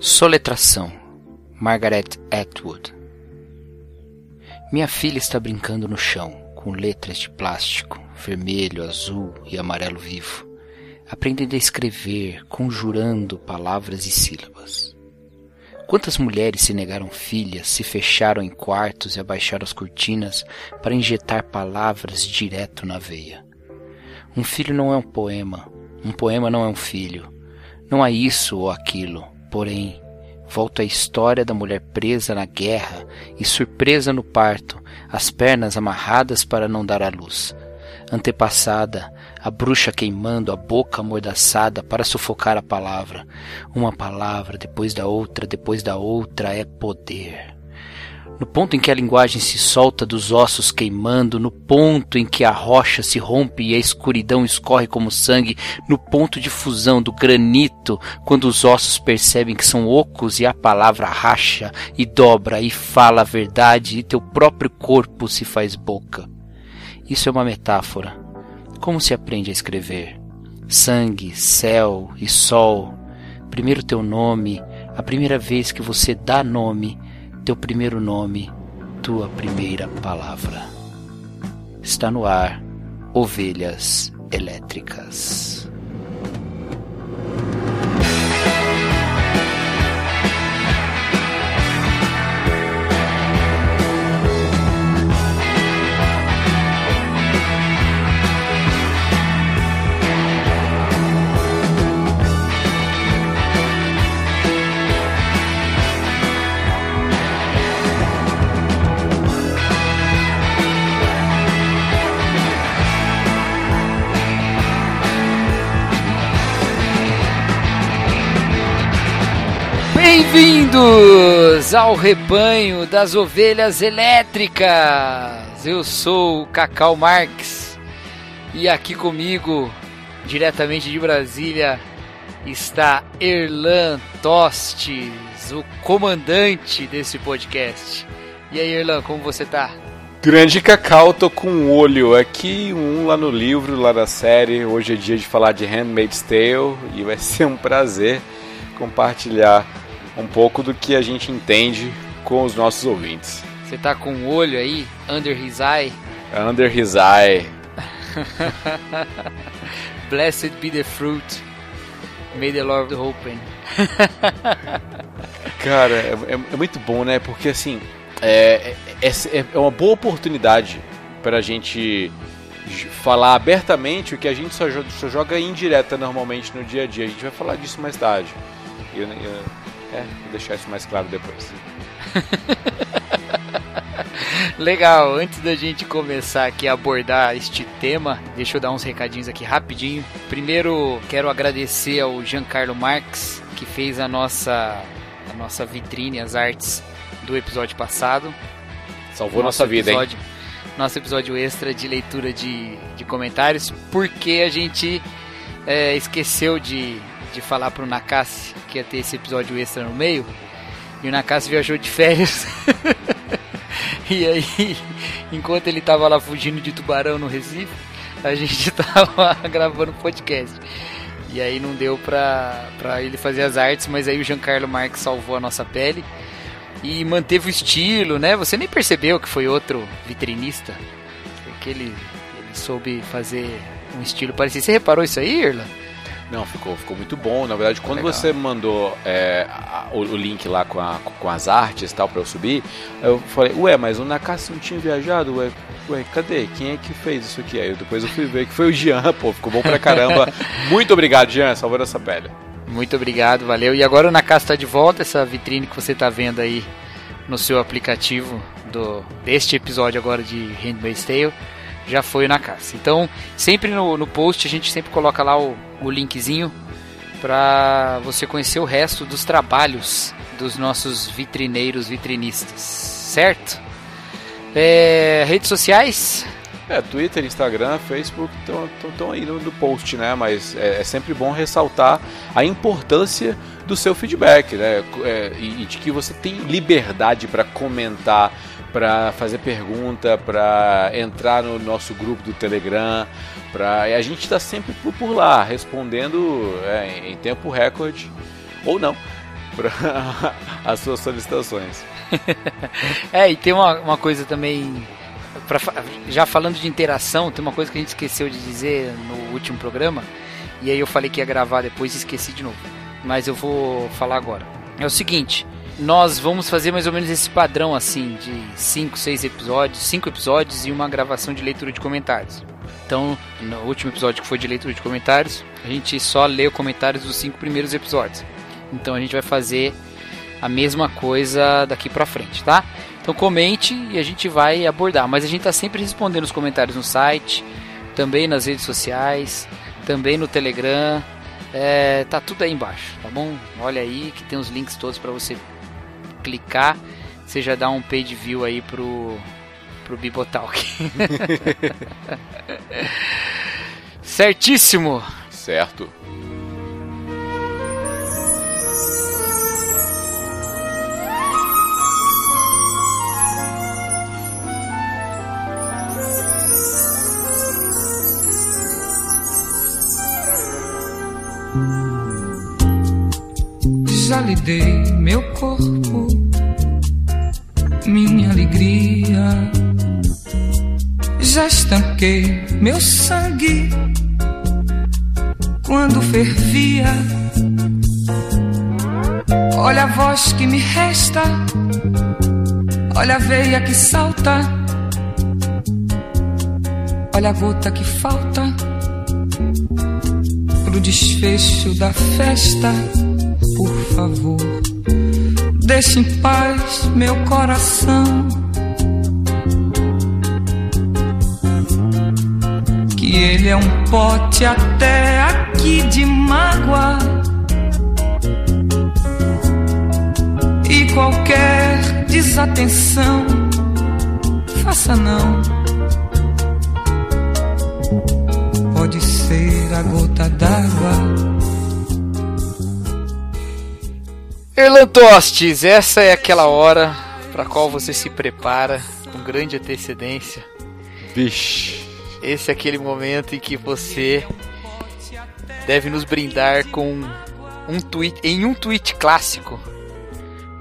Soletração Margaret Atwood Minha filha está brincando no chão, com letras de plástico, vermelho, azul e amarelo vivo, aprendendo a escrever, conjurando palavras e sílabas. Quantas mulheres se negaram filhas, se fecharam em quartos e abaixaram as cortinas para injetar palavras direto na veia? Um filho não é um poema, um poema não é um filho. Não há isso ou aquilo Porém, volto à história da mulher presa na guerra e surpresa no parto, as pernas amarradas para não dar à luz. Antepassada, a bruxa queimando a boca amordaçada para sufocar a palavra. Uma palavra depois da outra, depois da outra é poder no ponto em que a linguagem se solta dos ossos queimando, no ponto em que a rocha se rompe e a escuridão escorre como sangue, no ponto de fusão do granito, quando os ossos percebem que são ocos e a palavra racha e dobra e fala a verdade e teu próprio corpo se faz boca. Isso é uma metáfora. Como se aprende a escrever? Sangue, céu e sol. Primeiro teu nome, a primeira vez que você dá nome teu primeiro nome, tua primeira palavra. Está no ar, Ovelhas Elétricas. Bem-vindos ao rebanho das ovelhas elétricas. Eu sou o Cacau Marx e aqui comigo, diretamente de Brasília, está Erlan Tostes, o comandante desse podcast. E aí, Erlan, como você tá? Grande Cacau, tô com um olho aqui, um lá no livro, lá da série. Hoje é dia de falar de Handmaid's Tale e vai ser um prazer compartilhar um pouco do que a gente entende com os nossos ouvintes. Você tá com o olho aí, under his eye? Under his eye. Blessed be the fruit. May the Lord open. Cara, é, é, é, muito bom, né? Porque assim, é, é, é, é uma boa oportunidade para a gente falar abertamente o que a gente só, só joga indireta normalmente no dia a dia. A gente vai falar disso mais tarde. Eu, eu, é, vou deixar isso mais claro depois. Legal, antes da gente começar aqui a abordar este tema, deixa eu dar uns recadinhos aqui rapidinho. Primeiro, quero agradecer ao Giancarlo Marx, que fez a nossa, a nossa vitrine, as artes do episódio passado. Salvou nossa vida, episódio, hein? Nosso episódio extra de leitura de, de comentários, porque a gente é, esqueceu de, de falar pro Nakasi que ia ter esse episódio extra no meio. E o Nakasi viajou de férias. e aí, enquanto ele tava lá fugindo de tubarão no Recife, a gente tava gravando podcast. E aí não deu pra, pra ele fazer as artes, mas aí o Giancarlo Marques salvou a nossa pele. E manteve o estilo, né? Você nem percebeu que foi outro vitrinista. Que ele, ele soube fazer um estilo parecido. Você reparou isso aí, Irla? Não, ficou, ficou muito bom. Na verdade, quando Legal. você mandou é, o, o, link lá com, a, com as artes e tal pra eu subir, eu falei, ué, mas o Nakasi não tinha viajado? Ué, ué, cadê? Quem é que fez isso aqui? Aí depois eu fui ver que foi o Jean, pô, ficou bom pra caramba. muito obrigado, Jean, salvando essa pele. Muito obrigado, valeu. E agora o Nakasi tá de volta, essa vitrine que você tá vendo aí no seu aplicativo do, deste episódio agora de Handmaid's Tale já foi na casa. Então, sempre no, no post a gente sempre coloca lá o, o linkzinho para você conhecer o resto dos trabalhos dos nossos vitrineiros vitrinistas, certo? É, redes sociais? É, Twitter, Instagram, Facebook estão aí no, no, post, né? Mas é, é, sempre bom ressaltar a importância do seu feedback, né? É, e, e de que você tem liberdade para comentar, para fazer pergunta, para entrar no nosso grupo do Telegram, para a gente está sempre por, por, lá respondendo é, em tempo recorde ou não para as suas solicitações. é, e tem uma, uma coisa também pra, já falando de interação, tem uma coisa que a gente esqueceu de dizer no último programa, e aí eu falei que ia gravar depois e esqueci de novo. Mas eu vou falar agora. É o seguinte, nós vamos fazer mais ou menos esse padrão assim de 5, 6 episódios, 5 episódios e uma gravação de leitura de comentários. Então, no último episódio que foi de leitura de comentários, a gente só lê os comentários dos cinco primeiros episódios. Então a gente vai fazer a mesma coisa daqui pra frente, tá? Então comente e a gente vai abordar. Mas a gente está sempre respondendo os comentários no site, também nas redes sociais, também no Telegram. É, tá tudo aí embaixo, tá bom? Olha aí que tem os links todos para você clicar. Você já dá um page view aí pro, pro Bibotalk. Certíssimo! Certo. já lhe dei meu corpo, meu sangue quando fervia. Olha a voz que me resta, olha a veia que salta, olha a gota que falta pro desfecho da festa por favor, deixe em paz meu coração. Que ele é um pote até aqui de mágoa. E qualquer desatenção, faça não. Pode ser a gota d'água Erlantostes, essa é aquela hora para qual você se prepara com grande antecedência. Vixe. Esse é aquele momento em que você deve nos brindar com um tweet, em um tweet clássico.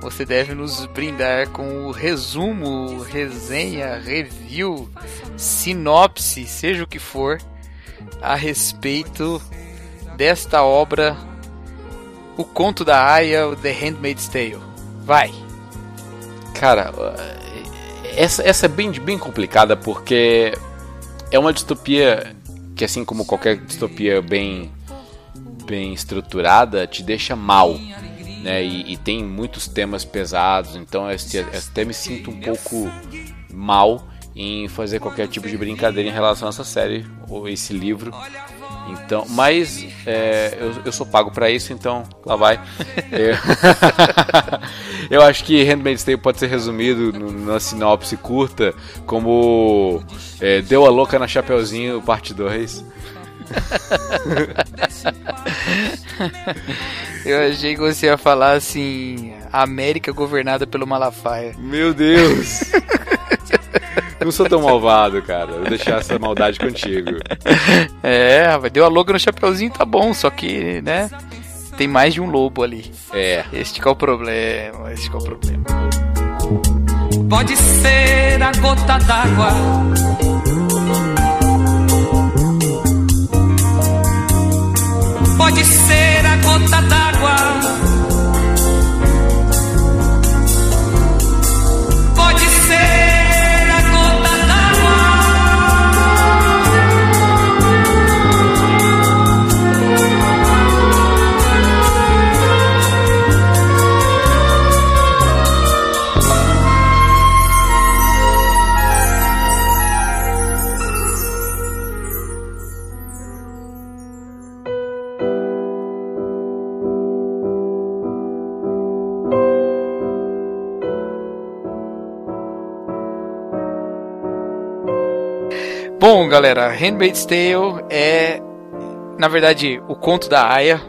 Você deve nos brindar com o resumo, resenha, review, sinopse, seja o que for, a respeito desta obra o Conto da Aya, The Handmaid's Tale. Vai. Cara, essa, essa é bem, bem complicada porque é uma distopia que, assim como qualquer distopia bem, bem estruturada, te deixa mal. Né? E, e tem muitos temas pesados, então eu, até me sinto um pouco mal em fazer qualquer tipo de brincadeira em relação a essa série ou esse livro, então, mas é, eu, eu sou pago para isso, então lá vai. eu, eu acho que Handmaid's Tale pode ser resumido na sinopse curta como é, Deu a louca na Chapeuzinho, parte 2. eu achei que você ia falar assim: América governada pelo Malafaia. Meu Deus! Não sou tão malvado, cara. Vou deixar essa maldade contigo. É, deu a logo no chapeuzinho, tá bom, só que, né? Tem mais de um lobo ali. É. Este é o problema, este é o problema. Pode ser a gota d'água. Pode ser a gota d'água galera, Handmaid's Tale é, na verdade, o conto da Aya,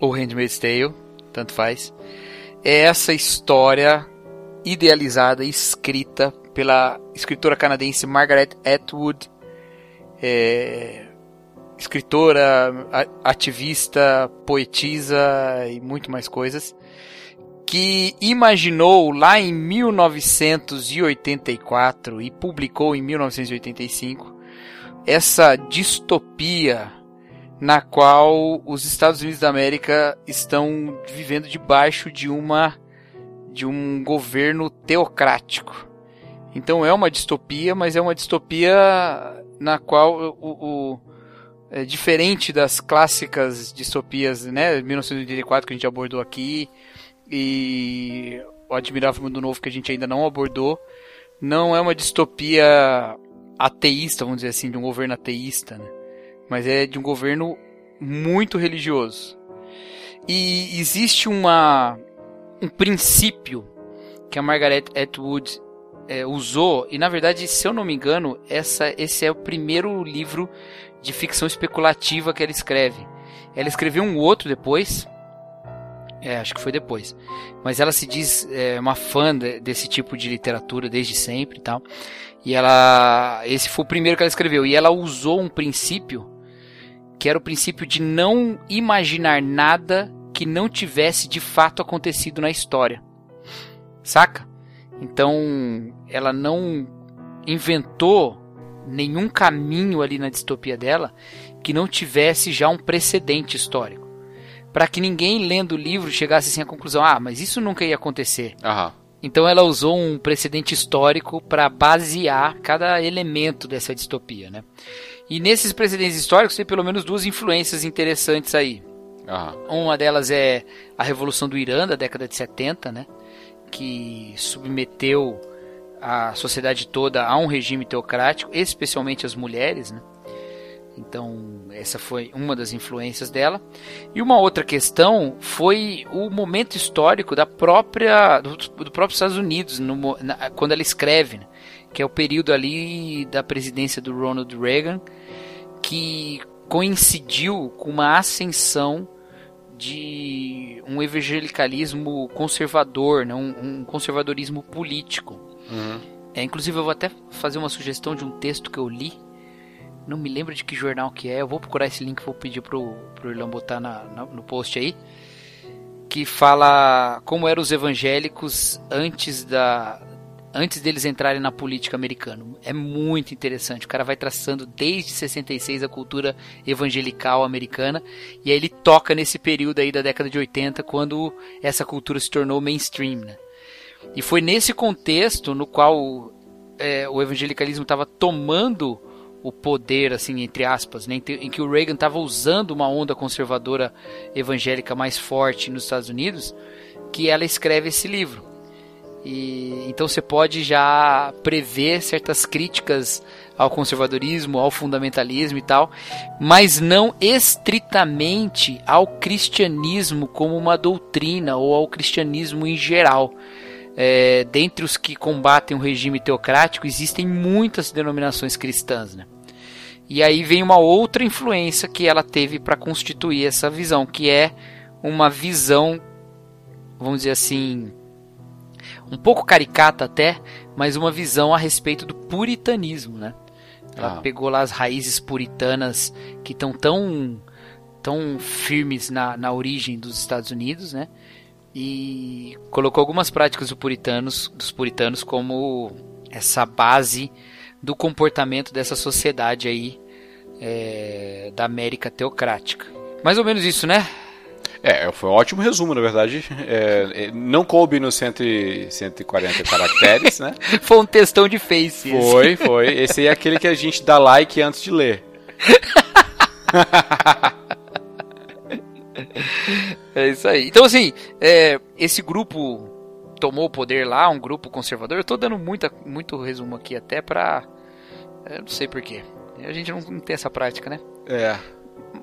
ou Handmaid's Tale, tanto faz. É essa história idealizada escrita pela escritora canadense Margaret Atwood, é, escritora, ativista, poetisa e muito mais coisas, que imaginou lá em 1984 e publicou em 1985 essa distopia na qual os Estados Unidos da América estão vivendo debaixo de uma de um governo teocrático. Então é uma distopia, mas é uma distopia na qual o, o é diferente das clássicas distopias, né, 1984 que a gente abordou aqui e o Admirável Mundo Novo que a gente ainda não abordou, não é uma distopia ateísta, vamos dizer assim, de um governo ateísta, né? mas é de um governo muito religioso. E existe uma um princípio que a Margaret Atwood é, usou, e na verdade, se eu não me engano, essa, esse é o primeiro livro de ficção especulativa que ela escreve. Ela escreveu um outro depois, é, acho que foi depois, mas ela se diz é, uma fã de, desse tipo de literatura desde sempre e tal. E ela, esse foi o primeiro que ela escreveu, e ela usou um princípio que era o princípio de não imaginar nada que não tivesse de fato acontecido na história. Saca? Então, ela não inventou nenhum caminho ali na distopia dela que não tivesse já um precedente histórico. Para que ninguém lendo o livro chegasse assim à conclusão: ah, mas isso nunca ia acontecer. Uhum. Então ela usou um precedente histórico para basear cada elemento dessa distopia, né? E nesses precedentes históricos tem pelo menos duas influências interessantes aí. Uhum. Uma delas é a Revolução do Irã da década de 70, né? que submeteu a sociedade toda a um regime teocrático, especialmente as mulheres, né? Então, essa foi uma das influências dela. E uma outra questão foi o momento histórico da própria do, do próprio Estados Unidos, no, na, quando ela escreve, né? que é o período ali da presidência do Ronald Reagan, que coincidiu com uma ascensão de um evangelicalismo conservador, né? um, um conservadorismo político. Uhum. É, inclusive, eu vou até fazer uma sugestão de um texto que eu li. Não me lembro de que jornal que é. Eu vou procurar esse link, vou pedir pro, pro Irlão botar na, na, no post aí. Que fala como eram os evangélicos antes da, antes deles entrarem na política americana. É muito interessante. O cara vai traçando desde 66 a cultura evangelical americana e aí ele toca nesse período aí da década de 80 quando essa cultura se tornou mainstream, né? E foi nesse contexto no qual é, o evangelicalismo estava tomando o poder, assim, entre aspas, né, em que o Reagan estava usando uma onda conservadora evangélica mais forte nos Estados Unidos, que ela escreve esse livro. E, então você pode já prever certas críticas ao conservadorismo, ao fundamentalismo e tal, mas não estritamente ao cristianismo como uma doutrina ou ao cristianismo em geral. É, dentre os que combatem o regime teocrático, existem muitas denominações cristãs. Né? E aí vem uma outra influência que ela teve para constituir essa visão, que é uma visão, vamos dizer assim, um pouco caricata até, mas uma visão a respeito do puritanismo, né? Ela ah. pegou lá as raízes puritanas que estão tão, tão firmes na, na origem dos Estados Unidos, né? E colocou algumas práticas do puritanos, dos puritanos como essa base do comportamento dessa sociedade aí é, da América teocrática. Mais ou menos isso, né? É, foi um ótimo resumo, na verdade. É, é não coube nos 140 caracteres, né? foi um textão de face. Foi, esse. foi. Esse é aquele que a gente dá like antes de ler. é isso aí. Então, assim, é, esse grupo tomou o poder lá, um grupo conservador. Eu tô dando muita, muito resumo aqui até pra. Eu não sei porquê. A gente não, não tem essa prática, né? É.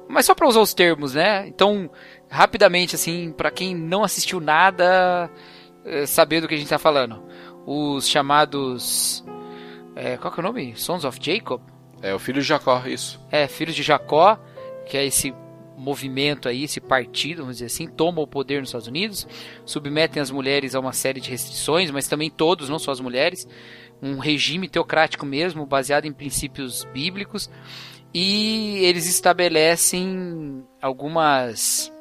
Mas só para usar os termos, né? Então, rapidamente, assim, para quem não assistiu nada, é, saber do que a gente está falando. Os chamados É, qual que é o nome? Sons of Jacob? É o filho de Jacó, isso. É, filhos de Jacó, que é esse movimento aí, esse partido, vamos dizer assim, toma o poder nos Estados Unidos, submetem as mulheres a uma série de restrições, mas também todos, não só as mulheres, um regime teocrático mesmo, baseado em princípios bíblicos, e eles estabelecem algumas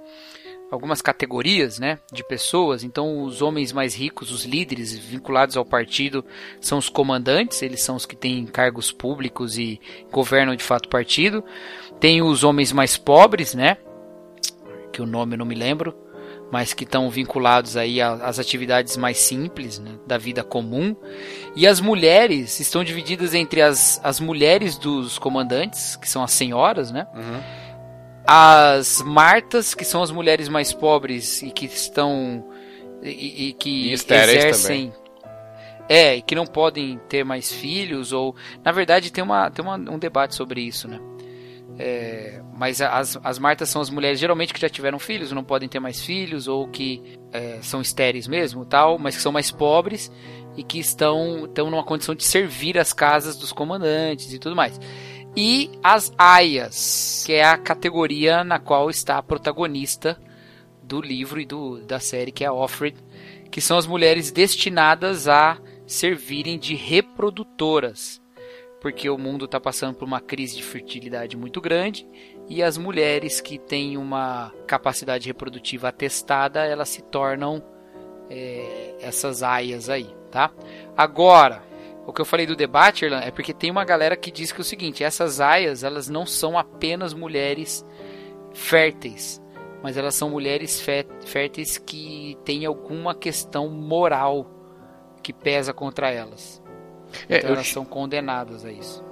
algumas categorias, né, de pessoas. Então, os homens mais ricos, os líderes vinculados ao partido, são os comandantes. Eles são os que têm cargos públicos e governam de fato o partido. Tem os homens mais pobres, né, que o nome eu não me lembro, mas que estão vinculados aí às atividades mais simples né, da vida comum. E as mulheres estão divididas entre as, as mulheres dos comandantes, que são as senhoras, né? Uhum. As martas, que são as mulheres mais pobres e que estão. e, e que e exercem. Também. É, e que não podem ter mais filhos, ou. Na verdade, tem, uma, tem uma, um debate sobre isso, né? É, mas as, as martas são as mulheres geralmente que já tiveram filhos, não podem ter mais filhos, ou que é, são estéreis mesmo, tal, mas que são mais pobres e que estão, estão numa condição de servir as casas dos comandantes e tudo mais. E as aias, que é a categoria na qual está a protagonista do livro e do, da série, que é a Offred, que são as mulheres destinadas a servirem de reprodutoras porque o mundo está passando por uma crise de fertilidade muito grande e as mulheres que têm uma capacidade reprodutiva atestada elas se tornam é, essas aias aí, tá? Agora, o que eu falei do debate, Erlan, é porque tem uma galera que diz que é o seguinte: essas aias elas não são apenas mulheres férteis, mas elas são mulheres férteis que têm alguma questão moral que pesa contra elas. É, então elas são condenadas a isso.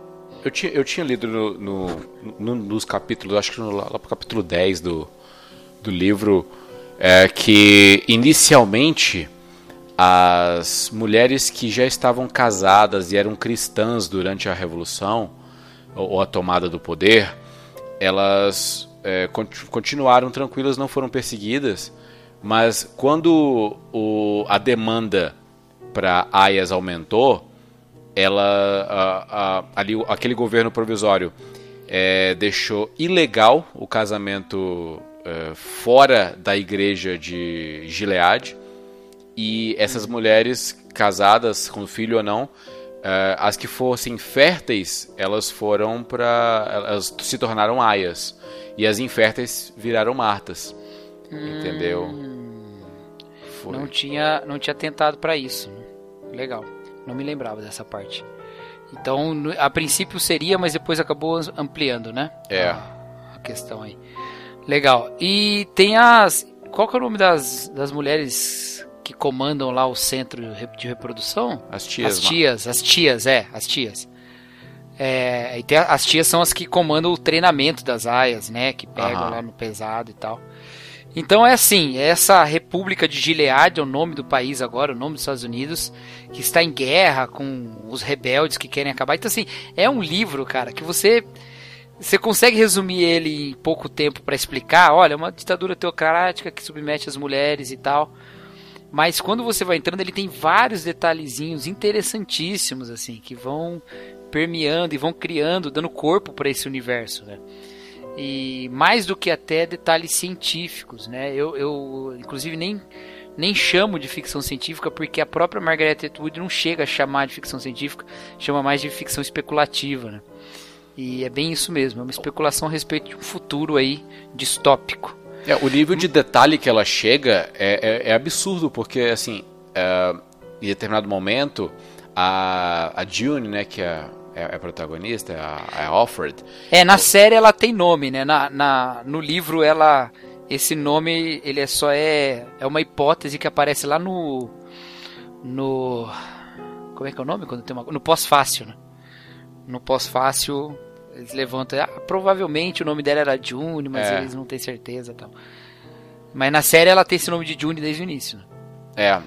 Eu tinha, eu tinha lido no, no, no, nos capítulos, acho que no, lá pro capítulo 10 do, do livro, é, que inicialmente as mulheres que já estavam casadas e eram cristãs durante a Revolução ou, ou a tomada do poder, elas é, continuaram tranquilas, não foram perseguidas, mas quando o, a demanda para aias aumentou, ela a, a, ali aquele governo provisório é, deixou ilegal o casamento é, fora da igreja de Gilead. E essas mulheres casadas com filho ou não é, as que fossem férteis elas foram para elas se tornaram aias. E as inférteis viraram martas. Hum, entendeu Foi. não tinha não tinha tentado para isso. Legal não me lembrava dessa parte. Então, a princípio seria, mas depois acabou ampliando, né? É. A, questão aí. Legal. E tem as. Qual que é o nome das, das mulheres que comandam lá o centro de reprodução? As tias. As tias, as tias, é, as tias. É, e tem, as tias são as que comandam o treinamento das aias, né? Que pegam lá no pesado e tal. Então é assim, essa República de Gilead é o nome do país agora, o nome dos Estados Unidos, que está em guerra com os rebeldes que querem acabar. Então assim, é um livro, cara, que você você consegue resumir ele em pouco tempo para explicar, olha, é uma ditadura teocrática que submete as mulheres e tal. Mas quando você vai entrando, ele tem vários detalhezinhos interessantíssimos assim, que vão permeando e vão criando, dando corpo para esse universo, né? E mais do que até detalhes científicos, né? Eu, eu inclusive nem nem chamo de ficção científica porque a própria Margaret Atwood não chega a chamar de ficção científica, chama mais de ficção especulativa, né? E é bem isso mesmo, é uma especulação a respeito de um futuro aí distópico. É, o nível de detalhe que ela chega é, é, é absurdo, porque assim, é, em determinado momento, a, a June, né, que é é, é protagonista, é a, é a Alfred. É, na série ela tem nome, né? Na, na, no livro ela. Esse nome, ele é só é. É uma hipótese que aparece lá no. No. Como é que é o nome? Quando tem uma, no pós-fácil, né? No pós-fácil, eles levantam. Ah, provavelmente o nome dela era June, mas é. eles não têm certeza tal. Mas na série ela tem esse nome de June desde o início. Né? É.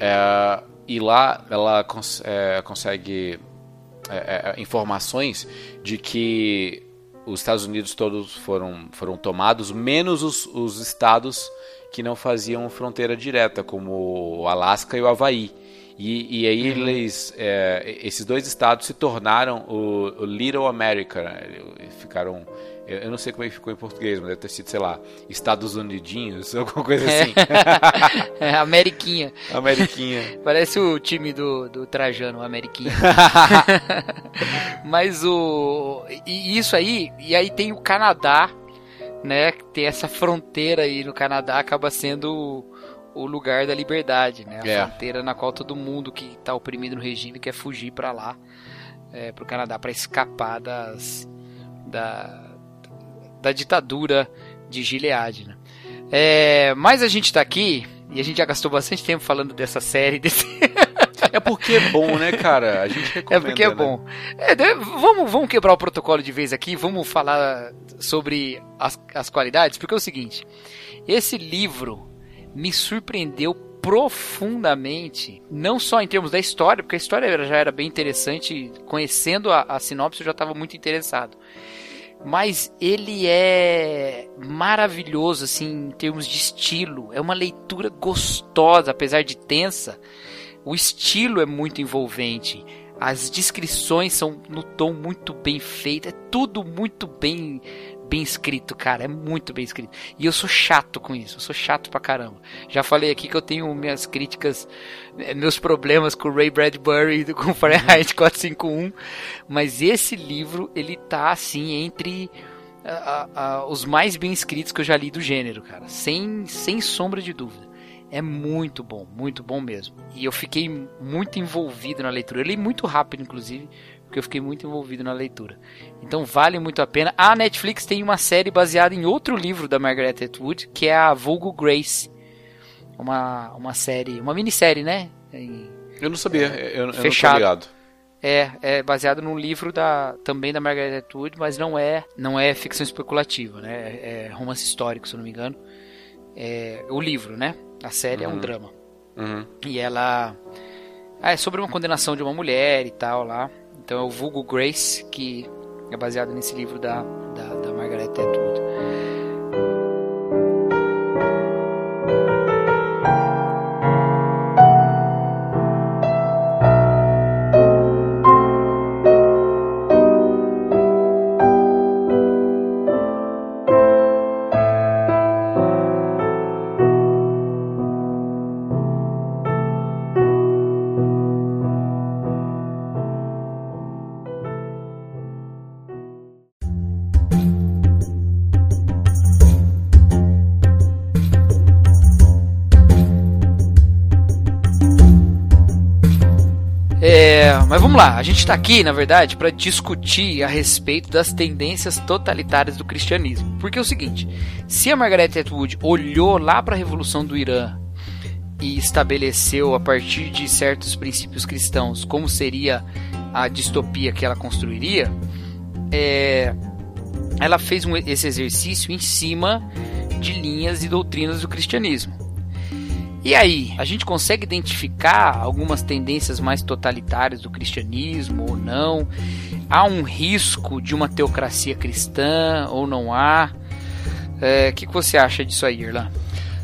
é. E lá ela cons é, consegue é, é, é, informações de que os Estados Unidos todos foram, foram tomados, menos os, os estados que não faziam fronteira direta, como o Alasca e o Havaí. E, e aí uhum. eles, é, esses dois estados se tornaram o, o Little America, né? ficaram eu, não sei como é que ficou em português, mas deve ter sido, sei lá, Estados Unidinhos, alguma coisa é. assim. É, Ameriquinha. Ameriquinha. Parece o time do, do Trajano, Ameriquinha. mas o. E isso aí, e aí tem o Canadá, né? Tem essa fronteira aí no Canadá, acaba sendo o, o lugar da liberdade, né? A é. fronteira na qual todo mundo que está oprimido no regime quer fugir para lá, é, para o Canadá, para escapar das. Da, da ditadura de Gilead. Né? É, mas a gente está aqui e a gente já gastou bastante tempo falando dessa série. Desse... É porque é bom, né, cara? A gente recomenda, É porque é né? bom. É, vamos, vamos quebrar o protocolo de vez aqui, vamos falar sobre as, as qualidades, porque é o seguinte: esse livro me surpreendeu profundamente, não só em termos da história, porque a história já era bem interessante, conhecendo a, a sinopse eu já estava muito interessado mas ele é maravilhoso assim em termos de estilo. É uma leitura gostosa, apesar de tensa. O estilo é muito envolvente. As descrições são no tom muito bem feito, é tudo muito bem bem escrito, cara, é muito bem escrito. E eu sou chato com isso, eu sou chato pra caramba. Já falei aqui que eu tenho minhas críticas, eh, meus problemas com o Ray Bradbury e com Fahrenheit 451, mas esse livro, ele tá assim entre os mais bem escritos que eu já li do gênero, cara, sem, sem sombra de dúvida. É muito bom, muito bom mesmo. E eu fiquei muito envolvido na leitura. Eu li muito rápido, inclusive, porque eu fiquei muito envolvido na leitura. Então vale muito a pena. A Netflix tem uma série baseada em outro livro da Margaret Atwood, que é a Vulgo Grace. Uma, uma série, uma minissérie, né? Em, eu não sabia, é, eu, eu fechado. não tô ligado. É, é baseado num livro da também da Margaret Atwood, mas não é não é ficção especulativa, né? É, é romance histórico, se eu não me engano. É, o livro, né? A série uhum. é um uhum. drama. Uhum. E ela ah, é sobre uma condenação de uma mulher e tal lá. Então é o vulgo Grace, que é baseado nesse livro da, da, da Margaret Atwood. Mas vamos lá, a gente está aqui, na verdade, para discutir a respeito das tendências totalitárias do cristianismo. Porque é o seguinte: se a Margaret Atwood olhou lá para a Revolução do Irã e estabeleceu, a partir de certos princípios cristãos, como seria a distopia que ela construiria, é, ela fez um, esse exercício em cima de linhas e doutrinas do cristianismo. E aí, a gente consegue identificar algumas tendências mais totalitárias do cristianismo ou não? Há um risco de uma teocracia cristã ou não há? O é, que, que você acha disso aí, Irlan?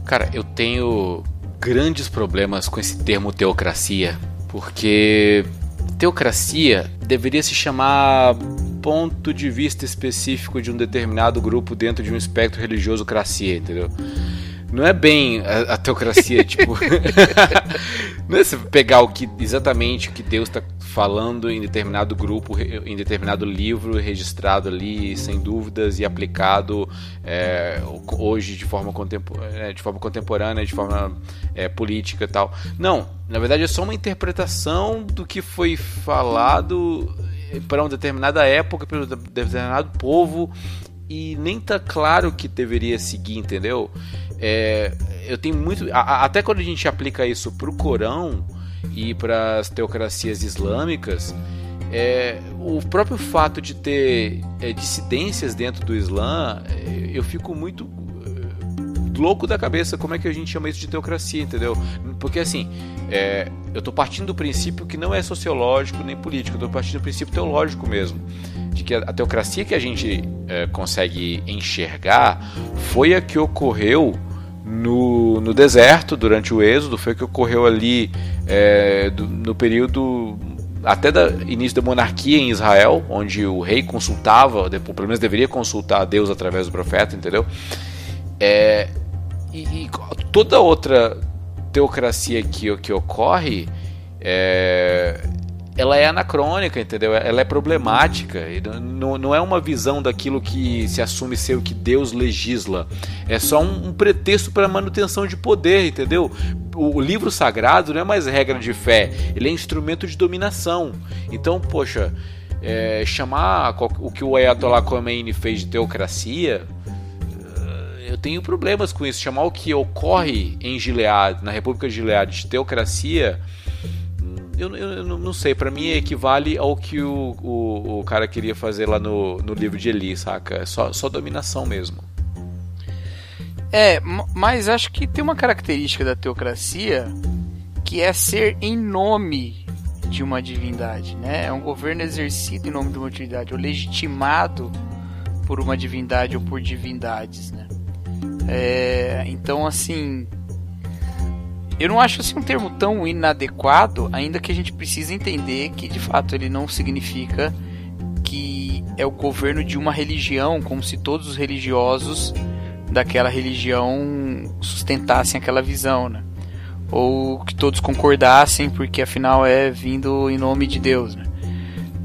Cara, eu tenho grandes problemas com esse termo teocracia, porque teocracia deveria se chamar ponto de vista específico de um determinado grupo dentro de um espectro religioso cracia, entendeu? Não é bem a, a teocracia, tipo. não é você pegar o que exatamente o que Deus está falando em determinado grupo, em determinado livro, registrado ali, sem dúvidas, e aplicado é, hoje de forma, é, de forma contemporânea, de forma é, política e tal. Não, na verdade é só uma interpretação do que foi falado para uma determinada época, para um determinado povo, e nem tá claro que deveria seguir, entendeu? É, eu tenho muito. A, até quando a gente aplica isso para o Corão e para as teocracias islâmicas, é, o próprio fato de ter é, dissidências dentro do Islã, é, eu fico muito é, louco da cabeça como é que a gente chama isso de teocracia, entendeu? Porque assim, é, eu estou partindo do princípio que não é sociológico nem político, eu estou partindo do princípio teológico mesmo de que a teocracia que a gente é, consegue enxergar foi a que ocorreu no, no deserto durante o êxodo, foi o que ocorreu ali é, do, no período até da início da monarquia em Israel, onde o rei consultava, depois, pelo menos deveria consultar a Deus através do profeta, entendeu? É, e, e, toda outra teocracia que, que ocorre é, ela é anacrônica, entendeu? Ela é problemática. Não, não é uma visão daquilo que se assume ser o que Deus legisla. É só um, um pretexto para manutenção de poder, entendeu? O, o, livro sagrado não é mais regra de fé, ele é instrumento de dominação. Então, poxa, é, chamar o que o Ayatollah Khomeini fez de teocracia eh, eu tenho problemas com isso. Chamar o que ocorre em Gilead, na República de Gilead, de teocracia, eu, eu, não sei, para mim equivale ao que o, o, o, cara queria fazer lá no, no livro de Eli, saca? É só, só dominação mesmo. É, mas acho que tem uma característica da teocracia que é ser em nome de uma divindade, né? É um governo exercido em nome de uma divindade, ou legitimado por uma divindade ou por divindades, né? É, então, assim, eu não acho assim um termo tão inadequado, ainda que a gente precise entender que de fato ele não significa que é o governo de uma religião, como se todos os religiosos daquela religião sustentassem aquela visão, né? Ou que todos concordassem, porque afinal é vindo em nome de Deus, né?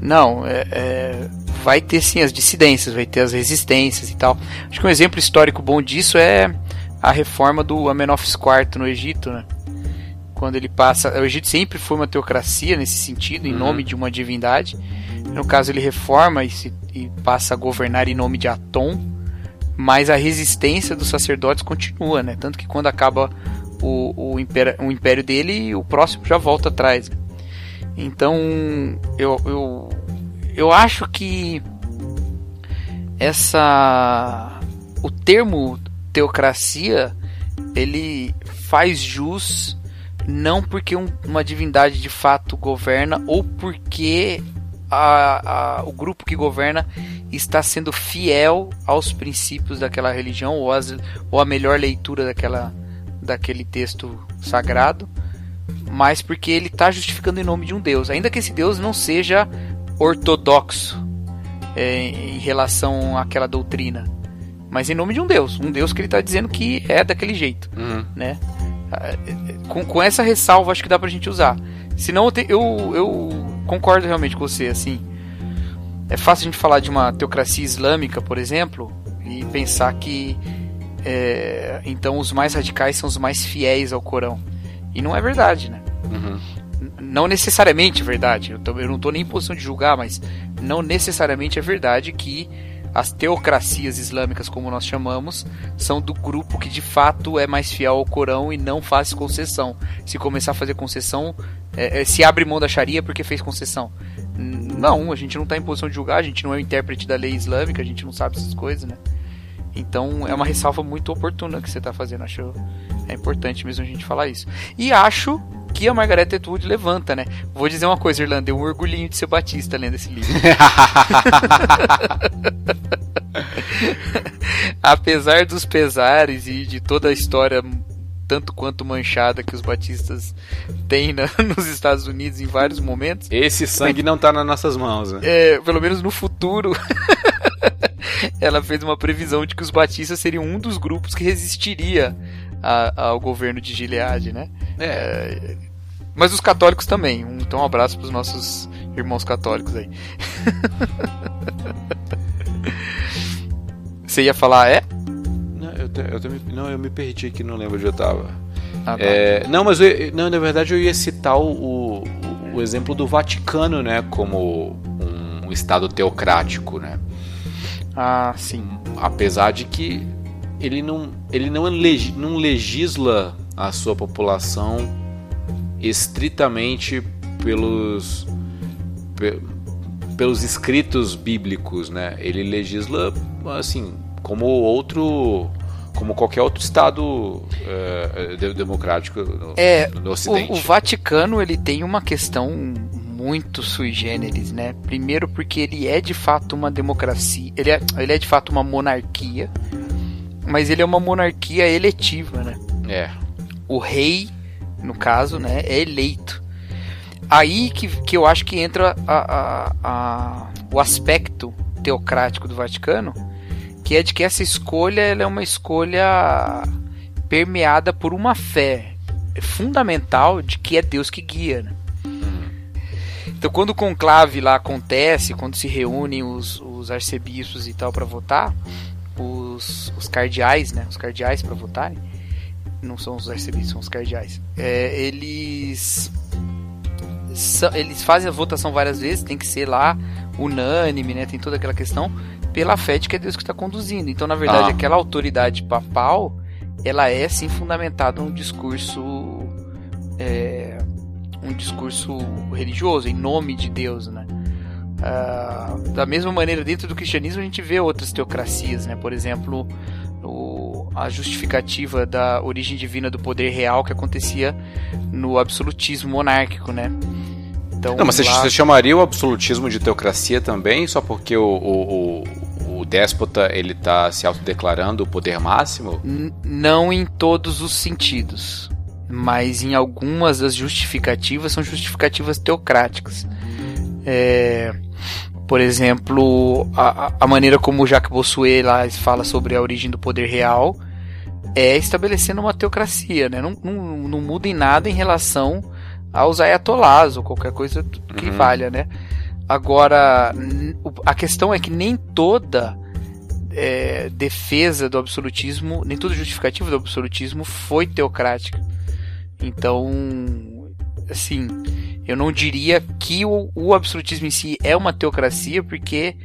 Não, é, é, vai ter sim as dissidências, vai ter as resistências e tal. Acho que um exemplo histórico bom disso é a reforma do Amenófis IV no Egito, né? quando ele passa. O Egito sempre foi uma teocracia nesse sentido, em uhum. nome de uma divindade. No caso, ele reforma e, se, e passa a governar em nome de Atom, mas a resistência dos sacerdotes continua, né? Tanto que quando acaba o, o, império, o império dele, o próximo já volta atrás. Então, eu, eu, eu acho que essa o termo teocracia ele faz jus não porque um, uma divindade de fato governa ou porque a, a, o grupo que governa está sendo fiel aos princípios daquela religião ou, as, ou a melhor leitura daquela, daquele texto sagrado, mas porque ele está justificando em nome de um Deus, ainda que esse Deus não seja ortodoxo é, em relação àquela doutrina, mas em nome de um Deus, um Deus que ele está dizendo que é daquele jeito, uhum. né? com, com essa ressalva acho que dá pra gente usar. Senão eu, te, eu, eu concordo realmente com você, assim. É fácil a gente falar de uma teocracia islâmica, por exemplo, e pensar que é, então os mais radicais são os mais fiéis ao Corão. E não é verdade, né? Uhum. Não necessariamente é verdade. Eu, tô, eu não estou nem em posição de julgar, mas não necessariamente é verdade que as teocracias islâmicas, como nós chamamos, são do grupo que de fato é mais fiel ao Corão e não faz concessão. Se começar a fazer concessão, é, é, se abre mão da Sharia porque fez concessão. Não, a gente não está em posição de julgar, a gente não é o intérprete da lei islâmica, a gente não sabe essas coisas, né? Então é uma ressalva muito oportuna que você está fazendo. Acho é importante mesmo a gente falar isso. E acho que a Margaret Atwood levanta, né? Vou dizer uma coisa, Irlanda, um orgulhinho de ser batista lendo esse livro. Apesar dos pesares e de toda a história tanto quanto manchada que os batistas têm na, nos Estados Unidos em vários momentos. Esse sangue não está nas nossas mãos. Né? É, pelo menos no futuro. ela fez uma previsão de que os batistas seriam um dos grupos que resistiria a, ao governo de Gilead, né? É. é. Mas os católicos também. Então um abraço para os nossos irmãos católicos aí. Você ia falar, é? Não, eu, te, eu te, não, eu me perdi aqui, não lembro onde eu estava. Ah, tá. é, não, mas eu, não, na verdade eu ia citar o, o, o exemplo do Vaticano, né, como um, um estado teocrático, né? Ah, sim. Apesar de que ele não, ele não, leg, não legisla a sua população estritamente pelos pelos escritos bíblicos, né? Ele legisla assim como outro como qualquer outro estado é, democrático no, é, no Ocidente. O, o, Vaticano ele tem uma questão muito sui generis, né? Primeiro porque ele é de fato uma democracia, ele é, ele é de fato uma monarquia, mas ele é uma monarquia eletiva, né? É. O rei, no caso, né, é eleito. Aí que, que eu acho que entra a, a, a, o aspecto teocrático do Vaticano, que é de que essa escolha é uma escolha permeada por uma fé fundamental de que é Deus que guia. Né? Então, quando o conclave lá acontece, quando se reúnem os, os arcebispos e tal para votar, os, os cardeais, né? Os cardeais para votarem, não são os arcebispos, são os cardeais. É, eles eles fazem a votação várias vezes, tem que ser lá unânime, né? Tem toda aquela questão pela fé de que é Deus que está conduzindo. Então, na verdade, ah. aquela autoridade papal, ela é sim fundamentada num discurso é, um discurso religioso em nome de Deus, né? Uh, da mesma maneira, dentro do cristianismo a gente vê outras teocracias, né? Por exemplo, o, a justificativa da origem divina do poder real que acontecia no absolutismo monárquico, né? Então, Não, mas lá... você chamaria o absolutismo de teocracia também, só porque o, o, o, o déspota ele está se autodeclarando o poder máximo? N não em todos os sentidos mas em algumas das justificativas são justificativas teocráticas. É, por exemplo, a, a, maneira como Jacques Bossuet lá fala sobre a origem do poder real é estabelecendo uma teocracia, né? não, não, não muda em nada em relação aos ayatolás ou qualquer coisa que uhum. valha, né? Agora, a questão é que nem toda é, defesa do absolutismo, nem toda justificativa do absolutismo foi teocrática. Então, assim, eu não diria que o, o absolutismo em si é uma teocracia, porque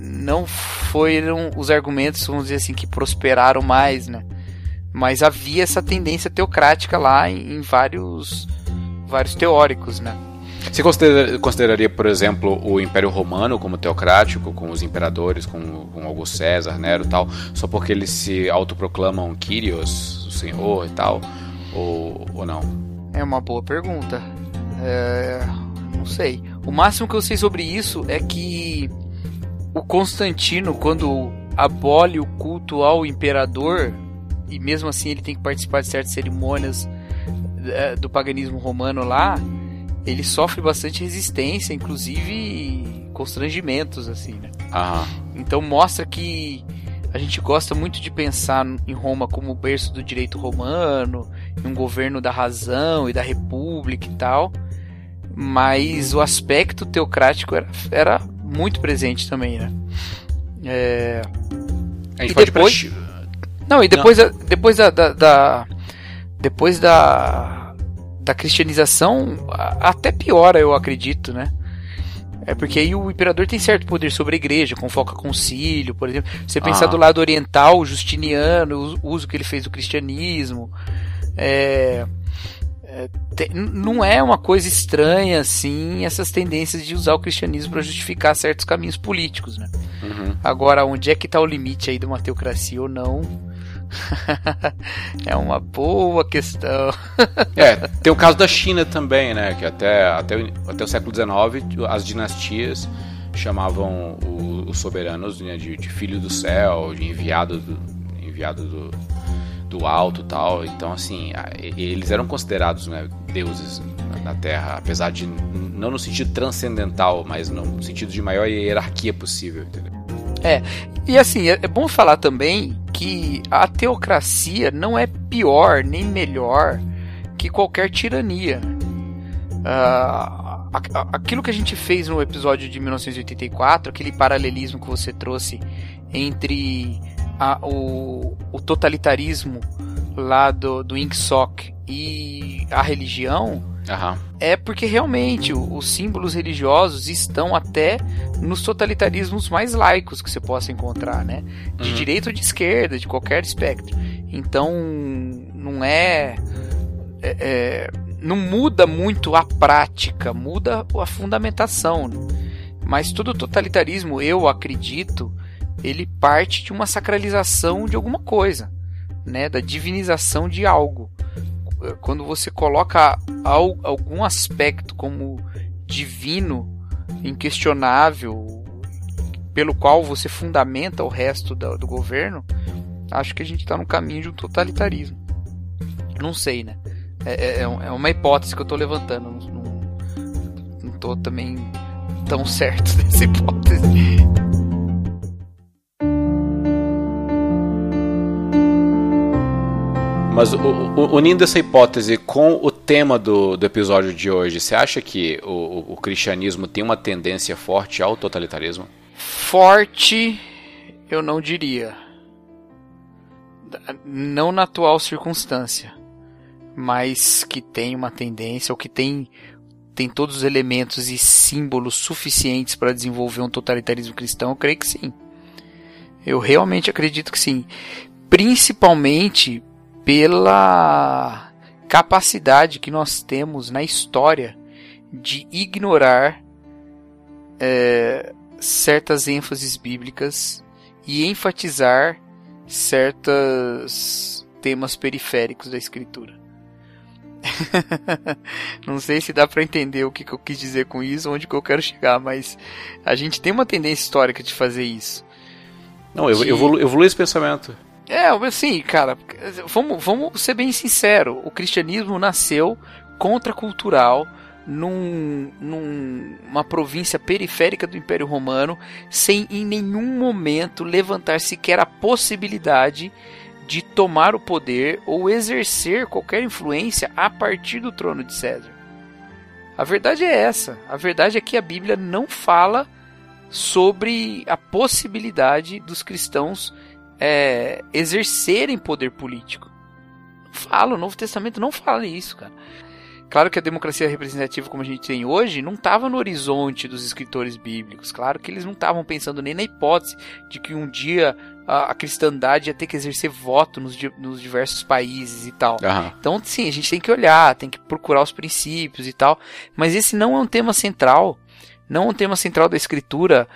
não foram os argumentos, vamos dizer assim, que prosperaram mais, né? Mas havia essa tendência teocrática lá em, em vários, vários teóricos, né? Você considera, consideraria, por exemplo, o Império Romano como teocrático, com os imperadores, com, com Augusto César, Nero e tal, só porque eles se autoproclamam Kyrios, o Senhor e tal? Ou, ou não? É uma boa pergunta. É, não sei. O máximo que eu sei sobre isso é que o Constantino, quando abole o culto ao imperador, e mesmo assim ele tem que participar de certas cerimônias é, do paganismo romano lá, ele sofre bastante resistência, inclusive constrangimentos, assim, né? Ah. Então mostra que a gente gosta muito de pensar em Roma como o berço do direito romano, em um governo da razão e da república e tal, mas o aspecto teocrático era, era muito presente também, né? É... A gente e pode depois... Não, e depois, Não. depois da, da, da, depois da, da cristianização, até piora, eu acredito, né? É porque aí o imperador tem certo poder sobre a igreja, convoca concílio, por exemplo. Você pensar ah. do lado oriental, Justiniano, o uso que ele fez do cristianismo. É, é, te, não é uma coisa estranha assim essas tendências de usar o cristianismo para justificar certos caminhos políticos, né? Uhum. Agora, onde é que está o limite aí de uma teocracia ou não? é uma boa questão. é, tem o caso da China também, né? Que até, até, até o século XIX as dinastias chamavam os soberanos né, de, de, filho do céu, de enviado do, enviado do, do alto tal. Então, assim, eles eram considerados né, deuses na Terra, apesar de não no sentido transcendental, mas no sentido de maior hierarquia possível, entendeu? É, e assim, é, é bom falar também que a teocracia não é pior nem melhor que qualquer tirania. Uh, aquilo que a gente fez no episódio de 1984, aquele paralelismo que você trouxe entre a, o, o, totalitarismo lá do, do INCSOC e a religião, Uhum. É porque realmente os símbolos religiosos estão até nos totalitarismos mais laicos que você possa encontrar, né? De uhum. direita ou de esquerda, de qualquer espectro. Então, não é, é, é não muda muito a prática, muda a fundamentação. Né? Mas todo totalitarismo, eu acredito, ele parte de uma sacralização de alguma coisa, né? Da divinização de algo quando você coloca algum aspecto como divino, inquestionável, pelo qual você fundamenta o resto do, governo, acho que a gente está no caminho de um totalitarismo. Não sei, né? É, é, é, é uma hipótese que eu estou levantando. Não, tô também tão certo dessa hipótese. Mas unindo essa hipótese com o tema do, do episódio de hoje, você acha que o, o cristianismo tem uma tendência forte ao totalitarismo? Forte, eu não diria. Não na atual circunstância, mas que tem uma tendência, ou que tem, tem todos os elementos e símbolos suficientes para desenvolver um totalitarismo cristão, eu creio que sim. Eu realmente acredito que sim. Principalmente pela capacidade que nós temos na história de ignorar é, certas ênfases bíblicas e enfatizar certos temas periféricos da escritura. Não sei se dá para entender o que, que, eu quis dizer com isso, onde que eu quero chegar, mas a gente tem uma tendência histórica de fazer isso. Não, eu, de... evolui, evolui esse pensamento. É, assim, cara, vamos, vamos ser bem sinceros. O cristianismo nasceu contracultural num, numa província periférica do Império Romano, sem em nenhum momento levantar sequer a possibilidade de tomar o poder ou exercer qualquer influência a partir do trono de César. A verdade é essa. A verdade é que a Bíblia não fala sobre a possibilidade dos cristãos é, exercerem poder político. Não fala, o Novo Testamento não fala isso, cara. Claro que a democracia representativa como a gente tem hoje não estava no horizonte dos escritores bíblicos. Claro que eles não estavam pensando nem na hipótese de que um dia a, a cristandade ia ter que exercer voto nos, nos diversos países e tal. Uhum. Então, sim, a gente tem que olhar, tem que procurar os princípios e tal. Mas esse não é um tema central. Não é um tema central da escritura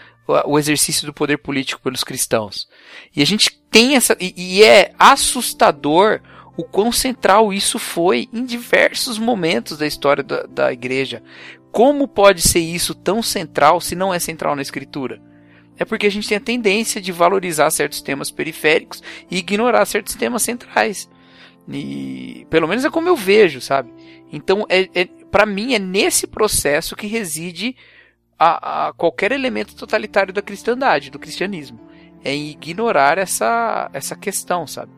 o exercício do poder político pelos cristãos. E a gente tem essa. E, e, é assustador o quão central isso foi em diversos momentos da história da, da igreja. Como pode ser isso tão central se não é central na escritura? É porque a gente tem a tendência de valorizar certos temas periféricos e ignorar certos temas centrais. E pelo menos é como eu vejo, sabe? Então, é, é para mim, é nesse processo que reside a, a qualquer elemento totalitário da cristandade, do cristianismo. É ignorar essa, essa questão, sabe?